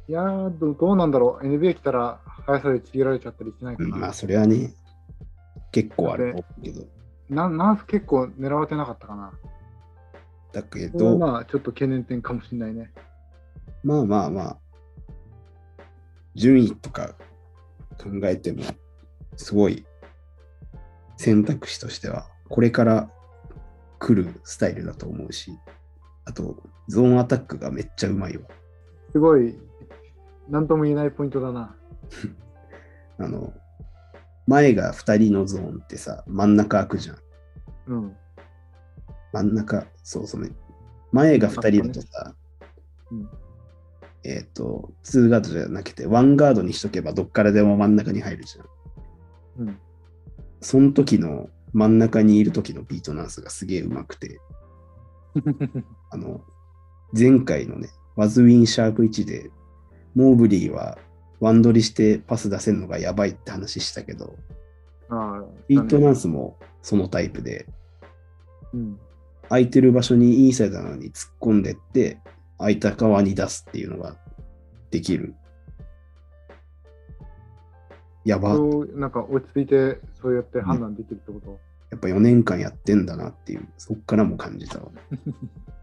いやーど、どうなんだろう。NBA 来たら速さでちぎられちゃったりしないかな。うんまあ、それはね、結構あるけど、ななんす結構狙われてなかったかな。だけど、まあ、ちょっと懸念点かもしれないね。まあまあまあ、順位とか考えても、すごい選択肢としては、これから来るスタイルだと思うし、あと、ゾーンアタックがめっちゃうまいわ。すごい、なんとも言えないポイントだな。あの、前が2人のゾーンってさ、真ん中開くじゃん。うん。真ん中、そうそうね。前が2人だとさ、うんえっ、と、2ガードじゃなくて、1ガードにしとけばどっからでも真ん中に入るじゃん。うん。その時の真ん中にいる時のビートナンスがすげえうまくて、あの、前回のね、ワズウィンシャープ1で、モーブリーはワンドリしてパス出せるのがやばいって話したけど、ああ、ピート・ナンスもそのタイプで、うん。空いてる場所にインサイドなのに突っ込んでって、空いた側に出すっていうのができる。やば。なんか落ち着いて、そうやって判断できるってこと？やっぱ4年間やってんだなっていう、そっからも感じたわ。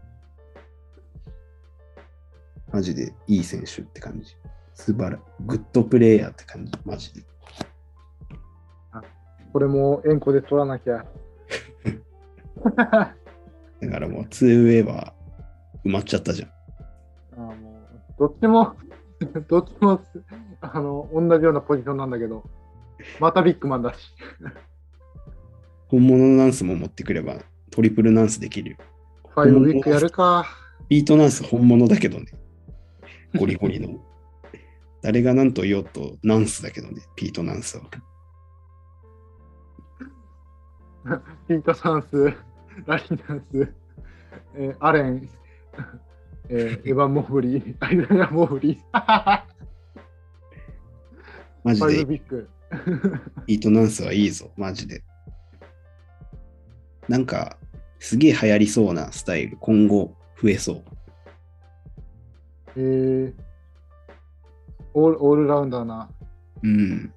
マジでいい選手って感じ。素晴らグッドプレイヤーって感じ、マジで。これも円弧で取らなきゃ。だからもう 2way は埋まっちゃったじゃん。ああもうどっちも、どっちもあの同じようなポジションなんだけど、またビッグマンだし。本物のナンスも持ってくればトリプルナンスできるよ。ファイブビッグやるか。ビートナンス本物だけどね。ゴリゴリの。誰が何と言おうとナンスだけどね、ピートナンスは。ピート・サンス、ラリー・ナンス、えーアレン、えーエヴァン・モーブリー、アイザヤ・モーブリー、マジで。ピートナンスはいいぞ、マジで。なんか、すげえ流行りそうなスタイル、今後増えそう。えーオールオールラウンダーな。うん。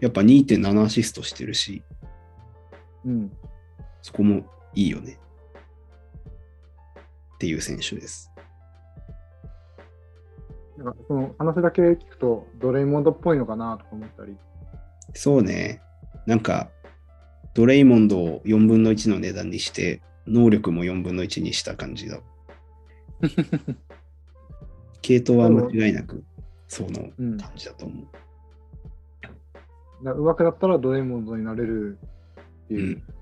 やっぱ2.7アシストしてるし、うん。そこもいいよね。っていう選手です。なんかその話だけ聞くと、ドレイモンドっぽいのかなとか思ったり。そうね。なんか、ドレイモンドを4分の1の値段にして、能力も4分の1にした感じだ。系統は間違いなく、そのうん。感じだと思う。うまくなったらドレイモンドになれるっていう。うん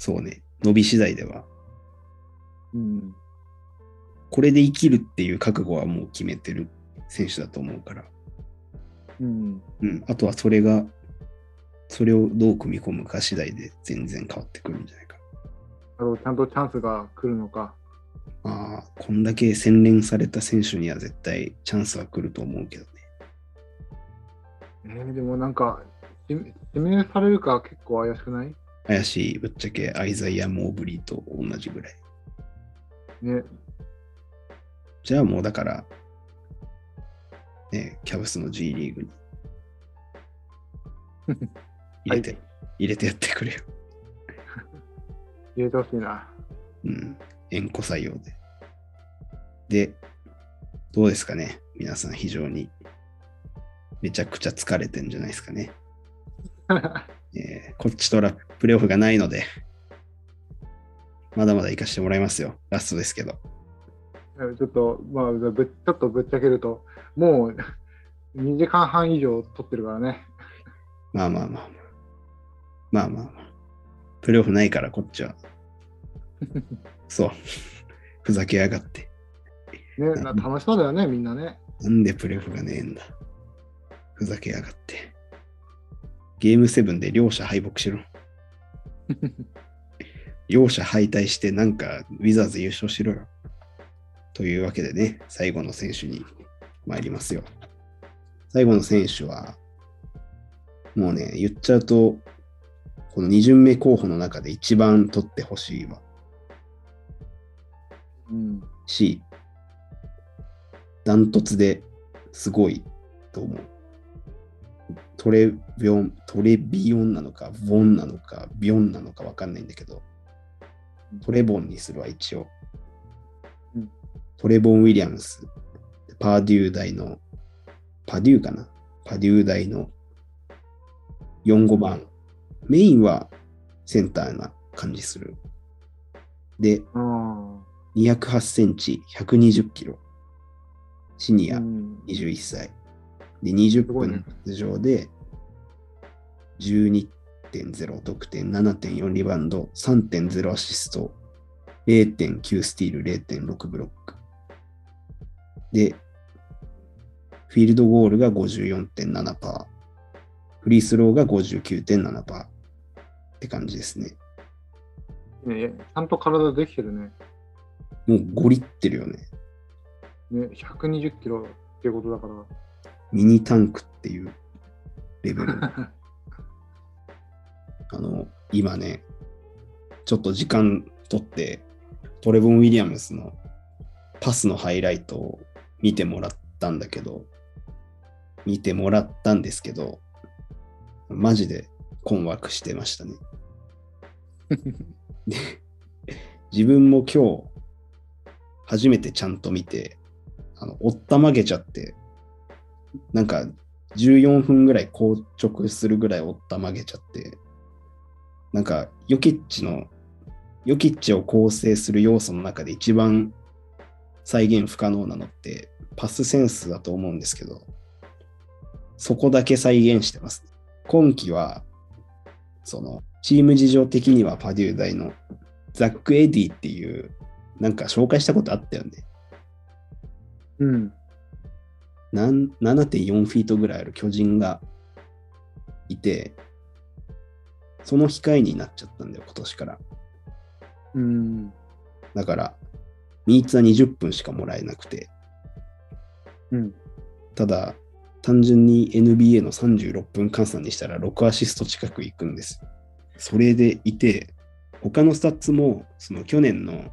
そうね。伸び次第では。うん。これで生きるっていう覚悟はもう決めてる選手だと思うから。うん。うん。あとはそれが、それをどう組み込むか次第で全然変わってくるんじゃないか。ちゃんとチャンスが来るのか。ああ、こんだけ洗練された選手には絶対チャンスは来ると思うけどね。えー、でもなんか、指指名されるか結構怪しくない？怪しい、ぶっちゃけアイザイア・モーブリーと同じぐらい。ね。じゃあもうだから、ね、キャブスの G リーグに 入れて、入れてやってくれよ。入れてほしいな。うん。縁故採用で。で、どうですかね？皆さん非常にめちゃくちゃ疲れてんじゃないですかね。えーこっちとらプレーオフがないので、まだまだ行かしてもらいますよ。ラストですけど。ちょっと、まあ、ぶっちょっとぶっちゃけると、もう2時間半以上撮ってるからね。まあまあまあまあ。まあまあまあ。プレーオフないからこっちは。そう。ふざけやがって。ね、な楽しそうだよね、みんなね。なんでプレフがねえんだ？ふざけやがって。ゲーム7で両者敗北しろ。両者敗退してなんかウィザーズ優勝しろよ。というわけでね、最後の選手に参りますよ。最後の選手は、もうね、言っちゃうと、この2巡目候補の中で一番取ってほしいわ。うん。し、ダントツですごいと思う。トレビョン、トレビオンなのか、ボンなのか、ビョンなのかわかんないんだけど、トレボンにするわ、一応。うんトレボン・ウィリアムス、パーデュー大の、パデューかな？パデュー大の4、5番。メインはセンターな感じする。で、あ208センチ、120キロ。シニあ。アう、ん。21歳。で、20すごいね分出場で、12.0得点、7.4リバウンド、3.0アシスト、0.9スティール、0.6ブロック。で、フィールドゴールが54.7%、フリースローが59.7%って感じですね。ね、ちゃんと体できてるね。もうゴリってるよね。ね、120キロっていうことだから。ミニタンクっていうレベル。あの、今ね、ちょっと時間取って、トレボン・ウィリアムスのパスのハイライトを見てもらったんだけど、見てもらったんですけど、マジで困惑してましたね。で自分も今日、初めてちゃんと見て、あの、おったまげちゃって、なんか14分ぐらい硬直するぐらいおったまげちゃって、なんかヨキッチの、ヨキッチを構成する要素の中で一番再現不可能なのってパスセンスだと思うんですけど、そこだけ再現してます。今季は、その、チーム事情的にはパデュー大のザック・エディっていう、なんか紹介したことあったよね。うん。なん7.4フィートぐらいある巨人がいて、その控えになっちゃったんだよ、今年から。うん。だから、ミーツは20分しかもらえなくて、うん。ただ、単純に NBA の36分換算にしたら6アシスト近くいくんです。それでいて、他のスタッツも、その去年の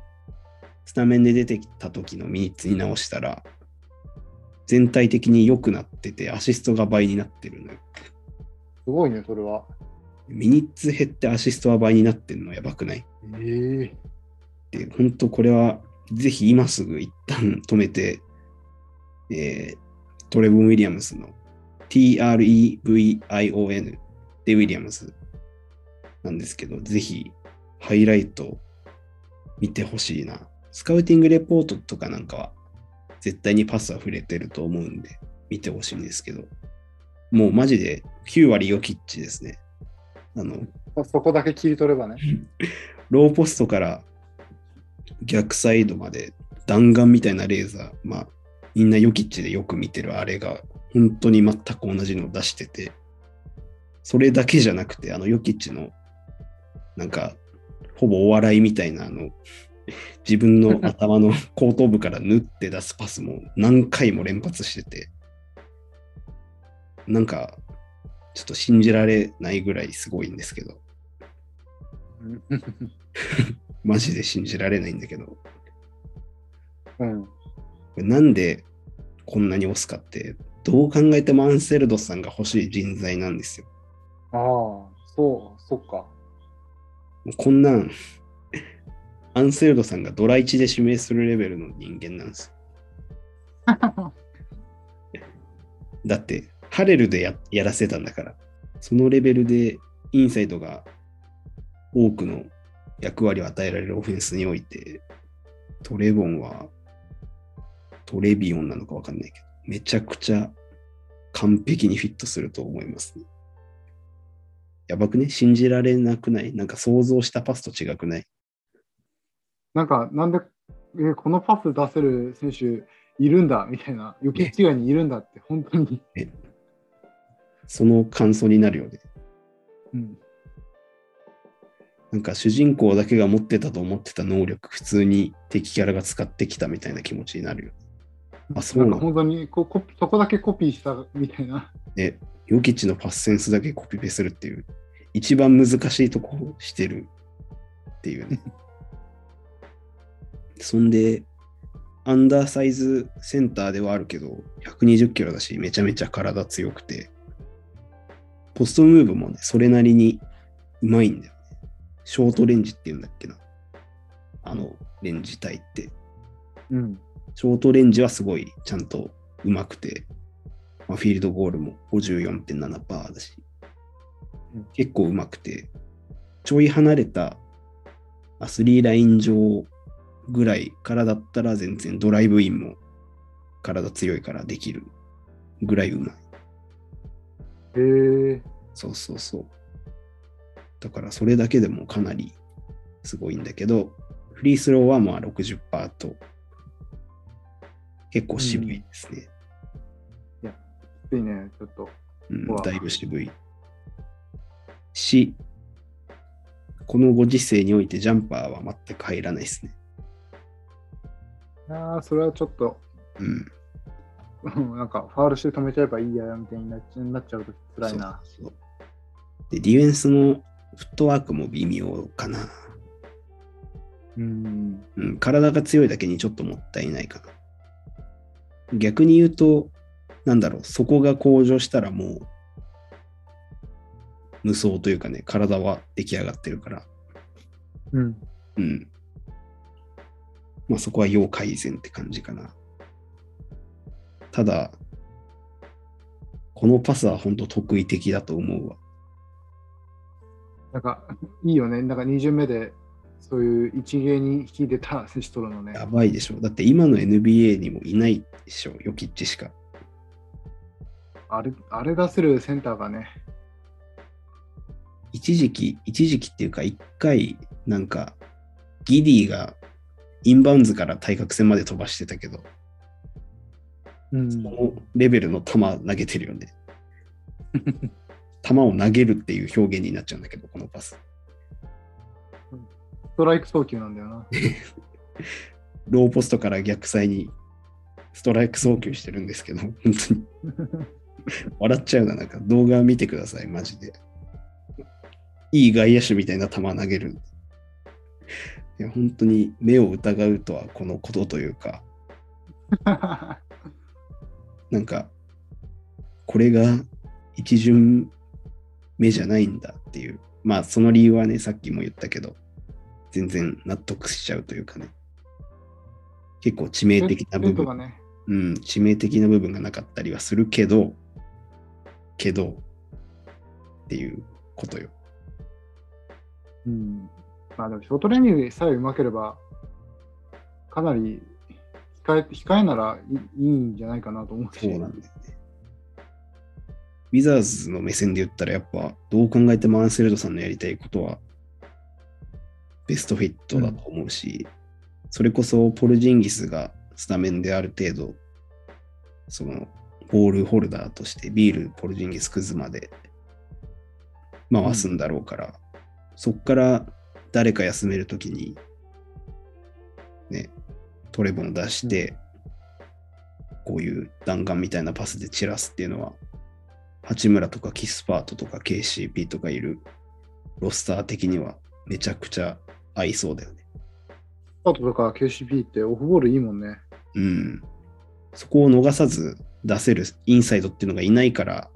スタメンで出てきた時のミニッツに直したら、全体的に良くなってて、アシストが倍になってるのよ。すごいね、それは。ミニッツ減ってアシストは倍になってるのやばくない？ええで、本当これは、ぜひ今すぐ一旦止めて、えートレボン・ウィリアムスの TREVION でウィリアムスなんですけど、ぜひハイライト見てほしいな。スカウティングレポートとかなんかは絶対にパスは触れてると思うんで見てほしいんですけど、もうマジで9割ヨキッチですね。あの、そこだけ切り取ればね。ローポストから逆サイドまで弾丸みたいなレーザー、まあ、みんなヨキッチでよく見てるあれが、本当に全く同じのを出してて、それだけじゃなくて、あのヨキッチの、なんか、ほぼお笑いみたいな、あの、自分の 頭の後頭部から縫って出すパスも何回も連発してて、なんか、ちょっと信じられないぐらいすごいんですけど、マジで信じられないんだけど、こうん。れなんでこんなに押すかって、どう考えてもアンセルドさんが欲しい人材なんですよ。ああ、そう、そっか。こんなん、アンセルドさんがドラ1で指名するレベルの人間なんですよ。だって、ハレルでややらせたんだから、そのレベルでインサイドが多くの役割を与えられるオフェンスにおいて、トレボンはトレビオンなのかわかんないけど、めちゃくちゃ完璧にフィットすると思いますね。やばくね？信じられなくない？なんか想像したパスと違くない？なんか、なんで、えーこのパス出せる選手いるんだみたいな、余計違いにいるんだって、本当に。その感想になるよね。うん。なんか主人公だけが持ってたと思ってた能力、普通に敵キャラが使ってきたみたいな気持ちになるよ。あ、そうなの？か本当にこコピそこだけコピーしたみたいな。で、ヨキッチのパスセンスだけコピペするっていう、一番難しいとこをしてるっていうね。そんで、アンダーサイズセンターではあるけど、120キロだし、めちゃめちゃ体強くて、ポストムーブもね、それなりにうまいんだよね。ショートレンジっていうんだっけな。あの、レンジ帯って。うん。ショートレンジはすごいちゃんとうまくて、まあ、フィールドゴールも54.7%だしうん、結構うまくて、ちょい離れたアスリーライン上ぐらいからだったら全然ドライブインも体強いからできるぐらいうまい。へえそうそうそう。だからそれだけでもかなりすごいんだけど、フリースローはまあ60%と結構渋いですね。きついね、ちょっと。うんだいぶ渋い。し、このご時世においてジャンパーは全く入らないですね。ああ、それはちょっと、うん。うんなんかファールして止めちゃえばいいやみたいになっちゃうと辛いな。そうそうで、ディフェンスのフットワークも微妙かな。うん。うん、体が強いだけにちょっともったいないかな。逆に言うと、なんだろう、そこが向上したらもう、無双というかね、体は出来上がってるから、うん。うん。まあそこは要改善って感じかな。ただ、このパスは本当得意的だと思うわ。なんか、いいよね。なんか2巡目で、そういう一芸に引き出た選手取るのね。やばいでしょ。だって今の NBA にもいないでしょ、ヨキッチしか。あれ、あれ出せるセンターがね。一時期、一時期っていうか、一回、なんか、ギディがインバウンズから対角線まで飛ばしてたけど、うんそのレベルの球投げてるよね。球を投げるっていう表現になっちゃうんだけど、このパス。ストライク送球なんだよな。ローポストから逆サイにストライク送球してるんですけど、本当に 笑っちゃうな、なんか動画見てください、マジで。いい外野手みたいな球投げる。いや、本当に目を疑うとはこのことというか、なんか、これが一巡目じゃないんだっていう。まあ、その理由はね、さっきも言ったけど、全然納得しちゃうというかね。結構致命的な部分ね。うん、致命的な部分がなかったりはするけど、けど、っていうことよ。うん。まあでも、ショートレニングさえうまければ、かなり控え控えならいいんじゃないかなと思うし。そうなんだね。ウィザーズの目線で言ったら、やっぱ、どう考えてもアンセルドさんのやりたいことは、ベストフィットだと思うし、それこそポルジンギスがスタメンである程度、その、ボールホルダーとして、ビール、ポルジンギス、クズまで回すんだろうから、そっから誰か休めるときに、ね、トレボン出して、こういう弾丸みたいなパスで散らすっていうのは、八村とかキスパートとか KCP とかいるロスター的にはめちゃくちゃ合いそうだよね。パートとか KCP ってオフボールいいもんね。うん。そこを逃さず出せるインサイドっていうのがいないから、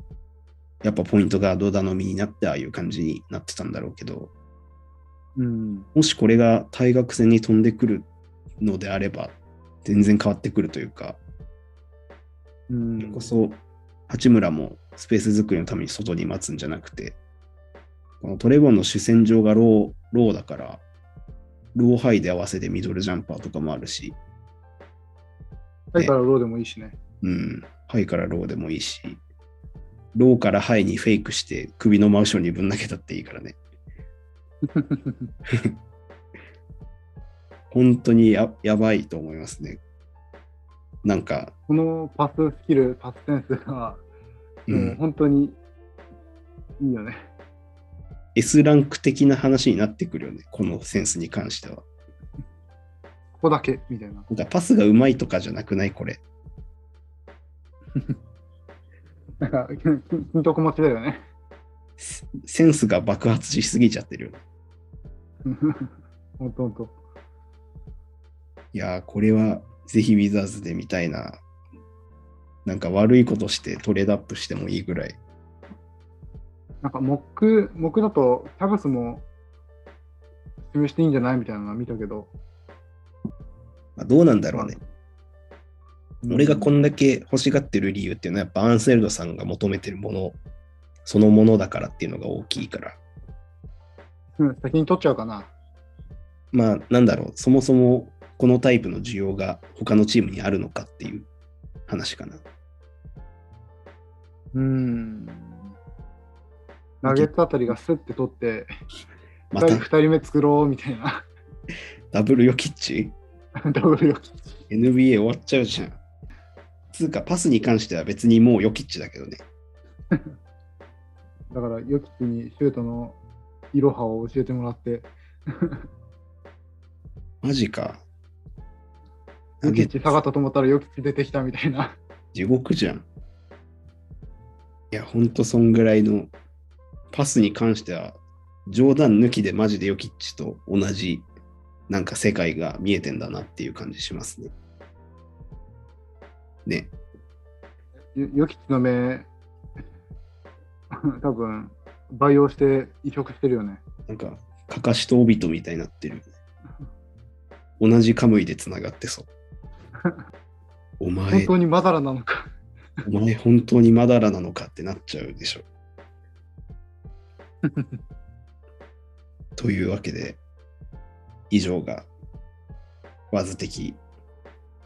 やっぱポイントガード頼みになってああいう感じになってたんだろうけど、うん。もしこれが対角線に飛んでくるのであれば、全然変わってくるというか、うんそれこそ八村もスペース作りのために外に待つんじゃなくて、このトレボンの主戦場がローローだから、ローハイで合わせてミドルジャンパーとかもあるし、ハイからローでもいいしね。うん、ハイからローでもいいし、ローからハイにフェイクして首の真後ろにぶん投げたっていいからね。本当にややばいと思いますね。なんか、このパススキル、パスセンスが、う、もうん本当にいいよね。S ランク的な話になってくるよね、このセンスに関しては。ここだけみたいな。なんかパスがうまいとかじゃなくないこれ。なんか、金金徳持ちだよね。セセンスが爆発しすぎちゃってるよね。ほんとほんと。いやー、これはぜひウィザーズで見たいな。なんか悪いことしてトレードアップしてもいいぐらい。なんか、木、木だと、タブスも示していいんじゃないみたいなのは見たけど。まあ、どうなんだろうね。俺がこんんだけ欲しがってる理由っていうのはやっぱアンセルドさんが求めてるものそのものだからっていうのが大きいから。うん、先に取っちゃうかな。まあなんだろう、そもそもこのタイプの需要が他のチームにあるのかっていう話かな。うん。ナゲットあたりがスッて取って、ま2人た二人目作ろうみたいな。ダブルヨキッチ？ダブルヨキ NBA 終わっちゃうじゃん。つうかパスに関しては別にもうヨキッチだけどね。だから、ヨキッチにシュートのいろはを教えてもらって、マジか。ヨキッチ下がったと思ったらヨキッチ出てきたみたいな。地獄じゃん。いや、ほんとそんぐらいのパスに関しては、冗談抜きでマジでヨキッチと同じなんか世界が見えてんだなっていう感じしますね。ね。ヨヨキッチの目、多分培養して移植してるよね。なんか、かかしとオビトみたいになってる。同じカムイでつながってそう。お本前、当にマダラなのか。お前本当にマダラなのかってなっちゃうでしょ。というわけで、以上が、わず的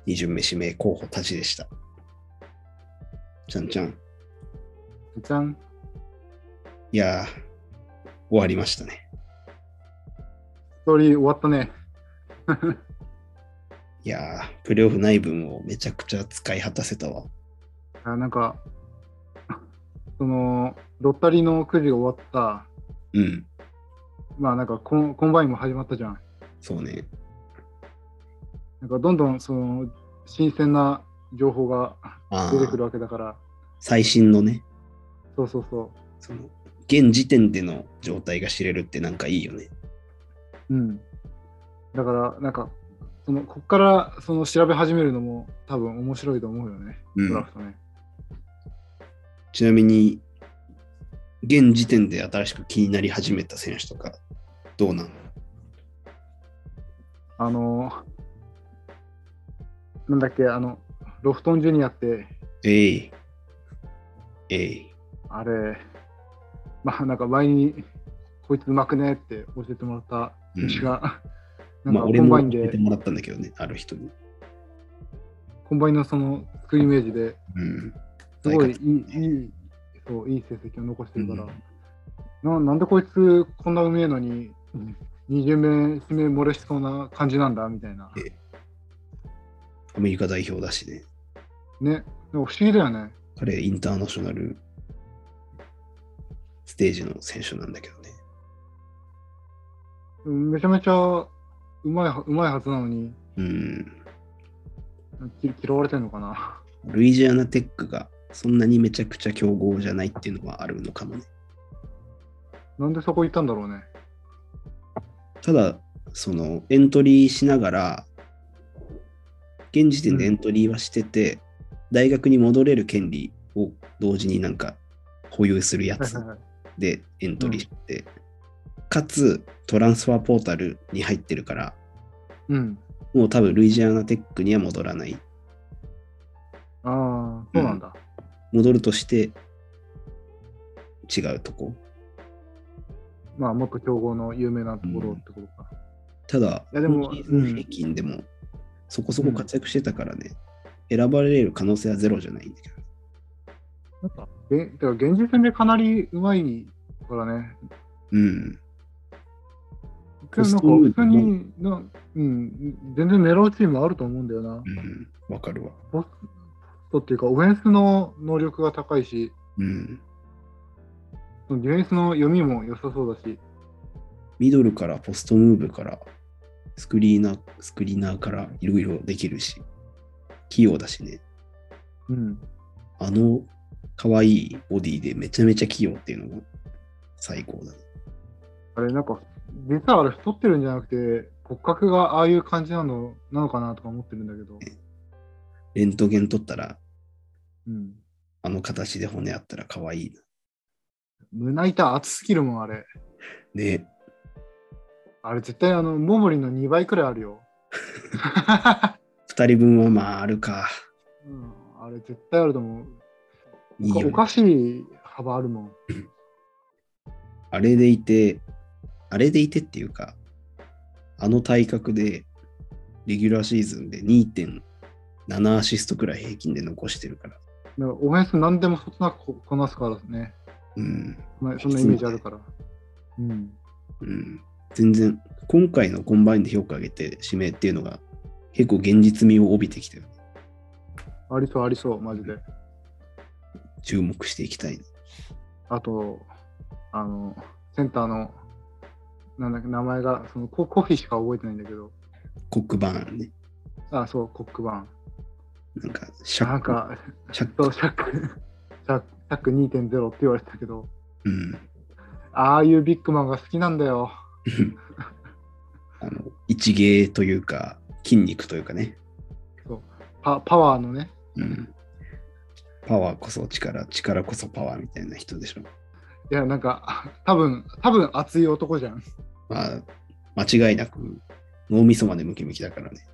二巡目指名候補たちでした。ちゃんちゃん。じゃん。いやー、終わりましたね。ストーリー終わったね。いやー、プレーオフない分をめちゃくちゃ使い果たせたわ。あなんか、その、ロッタリーのくじが終わった、うん、まあなんかコンコンバインも始まったじゃん。そうね。なんかどんどんその新鮮な情報が出てくるわけだから、最新のね、そうそうそその、現時点での状態が知れるってなんかいいよね。う。うん。だから、なんか、そのこっからその調べ始めるのも多分面白いと思うよね、うんドラフトね。ちなみに、現時点で新しく気になり始めた選手とか、どうなの？あの、なんだっけ、あの、ロフトンジュニアって、えい。えい。あれ、まあなんか前にこいつうまくねって教えてもらった選手が、まあ、なんか俺コンバインでも教えて、もらったんだけどね、ある人に。コンバインのそのスクリメージでうん。すごいいいいいそういい成績を残してるから、うんななんでこいつこんなうめえのに20名指名漏れしそうな感じなんだみたいな。えアメリカ代表だしね。ね、不思議だよね。彼、インターナショナルステージの選手なんだけどね。うんめちゃめちゃうまいうまいはずなのにうん。き嫌われてんのかな。ルイジアナテックがそんなにめちゃくちゃ強豪じゃないっていうのはあるのかもね。なんでそこ行ったんだろうね。ただ、そのエントリーしながら、現時点でエントリーはしてて、大学に戻れる権利を同時になんか保有するやつでエントリーして、かつトランスファーポータルに入ってるから、うん。もう多分ルイジアナテックには戻らない。ああ、そうなんだ。戻るとして違うとこ。まあ、もっと強豪の有名なところってことか。ただ、いやでも平均でもそこそこ活躍してたからね、選ばれる可能性はゼロじゃないんだけど。なんか、げだから現時点でかなりうまいからね。うん。けどなんか普通にな、うん、全然狙うチームあると思うんだよな。うん。わかるわ。ポストっていうか、オフェンスの能力が高いし、うん。ディフェンスの読みも良さそうだし、ミドルからポストムーブからスクリーナー、スクリーナーからいろいろできるし、器用だしね。うん。あの可愛いボディでめちゃめちゃ器用っていうのが最高だね。あれ、なんか、実はあれ太ってるんじゃなくて、骨格がああいう感じなのなのかなとか思ってるんだけど、レントゲン取ったら、うん。あの形で骨あったら可愛いな。胸板厚すぎるもん、あれ。ね。あれ、絶対、あの、モモリの2倍くらいあるよ。二人分はまああるか。うん、あれ、絶対あると思う。いいよねおかしい幅あるもん。あれでいて、あれでいてっていうか、あの体格で、レギュラーシーズンで2.7アシストくらい平均で残してるから。だからオフェンス何でもそつなくここなすからね。うん。まあそんなイメージあるから。うん。うん。全然、今回のコンバインで評価上げて指名っていうのが、結構現実味を帯びてきてる。ありそうありそう、マジで。注目していきたい。あと、あの、センターのなんだっけ、名前が、そのココフィしか覚えてないんだけど、コックバーンね。あ、そう、コックバなんか、シーン。ャック。なんか、シャック。そう、シャック、シャックシャック2.0って言われてたけど、うん。ああいうビッグマンが好きなんだよ。あの、一芸というか、筋肉というかね。パパワーのね。うん。パワーこそ力、力こそパワーみたいな人でしょ。いや、なんか、多分多分熱い男じゃん。まあ、間違いなく脳みそまでムキムキだからね。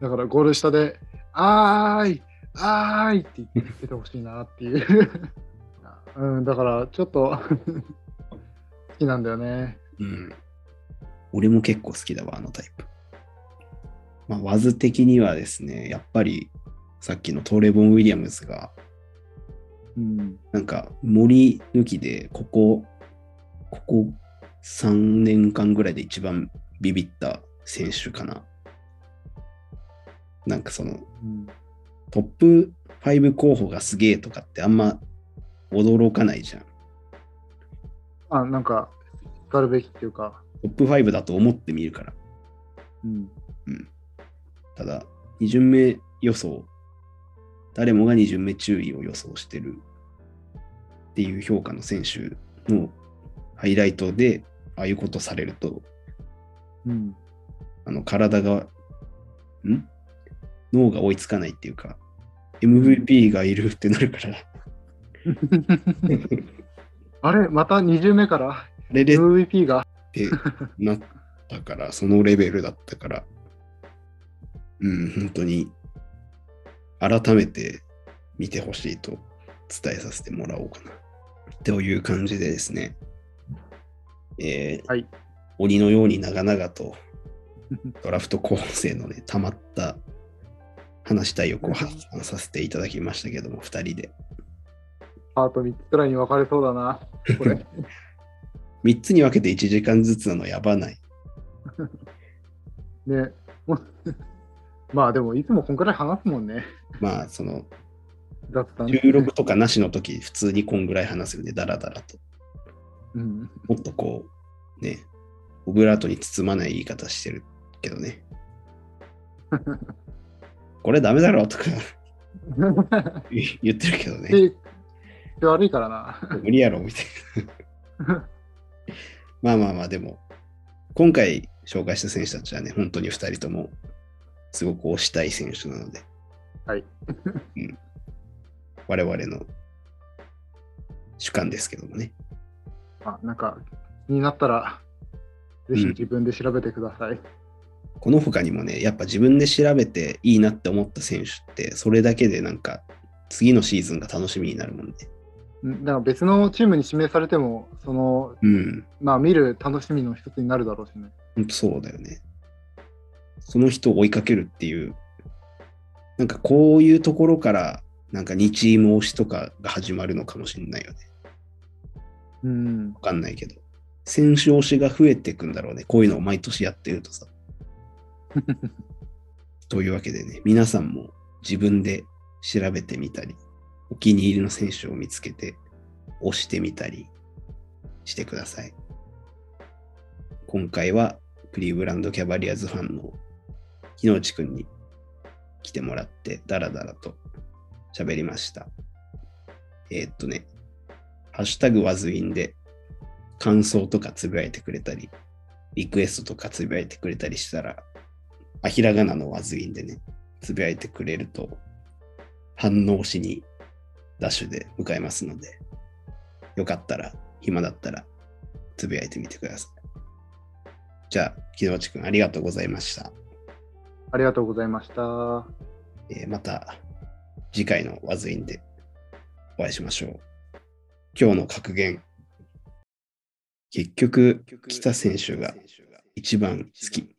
だからゴール下で、あーい、あーいって言っててほしいなっていう。うん、だからちょっと好きなんだよね。うん。俺も結構好きだわ、あのタイプ。まあ、ワズ的にはですね、やっぱりさっきのトーレボン・ウィリアムズが、うん。なんか森抜きで、ここ、ここ3年間ぐらいで一番ビビった選手かな。なんかそのうん、トップ5候補がすげえとかってあんま驚かないじゃん。あ、なんか、しかるべきっていうか、トップ5だと思ってみるから。うん。ただ、2巡目予想、誰もが2巡目注意を予想してるっていう評価の選手のハイライトで、ああいうことされると、うん。あの体が、ん？脳が追いつかないっていうか、MVP がいるってなるから、あれまた20目から？MVP が？てなったから、そのレベルだったから、うん、本当に、改めて見てほしいと伝えさせてもらおうかな。という感じでですね、えーはい鬼のように長々と ドラフト候補生のね、たまった話したい欲を発散させていただきましたけども、2人で。パート3つくらいに分かれそうだな。これ。3つに分けて1時間ずつなのやばない。ね。まあでも、いつもこんくらい話すもんね。まあ、その。収録とかなしの時、普通にこんぐらい話すよね、だらだらと。うん。もっとこう、ね、オブラートに包まない言い方してるけどね。これダメだろとか言 言ってるけどね。悪いからな。無理やろみたいな。まあまあまあ、でも、今回紹介した選手たちはね、本当に2人ともすごく推したい選手なので、はい。うん、我々の主観ですけどもね。あ、なんか、気になったら、ぜひうん自分で調べてください。この他にもね、やっぱ自分で調べていいなって思った選手って、それだけでなんか次のシーズンが楽しみになるもんね。うんだから別のチームに指名されても、その、うん。まあ見る楽しみの一つになるだろうしね。そうだよね。その人を追いかけるっていう、なんかこういうところから、なんか2チーム推しとかが始まるのかもしれないよね。うん。わかんないけど。選手推しが増えていくんだろうね。こういうのを毎年やってるとさ。というわけでね、皆さんも自分で調べてみたり、お気に入りの選手を見つけて押してみたりしてください。今回はクリーブランドキャバリアーズファンの木之内くんに来てもらってダラダラと喋りました。えーっとね、ハッシュタグワズウィンで感想とかつぶやいてくれたり、リクエストとかつぶやいてくれたりしたら、あひらがなのワズウィンでね、つぶやいてくれると反応しにダッシュで向かいますので、よかったら、暇だったら、つぶやいてみてください。じゃあ、木之内くんありがとうございました。ありがとうございました。えーまた次回のワズインでお会いしましょう。今日の格言。結局、北選手が一番好き。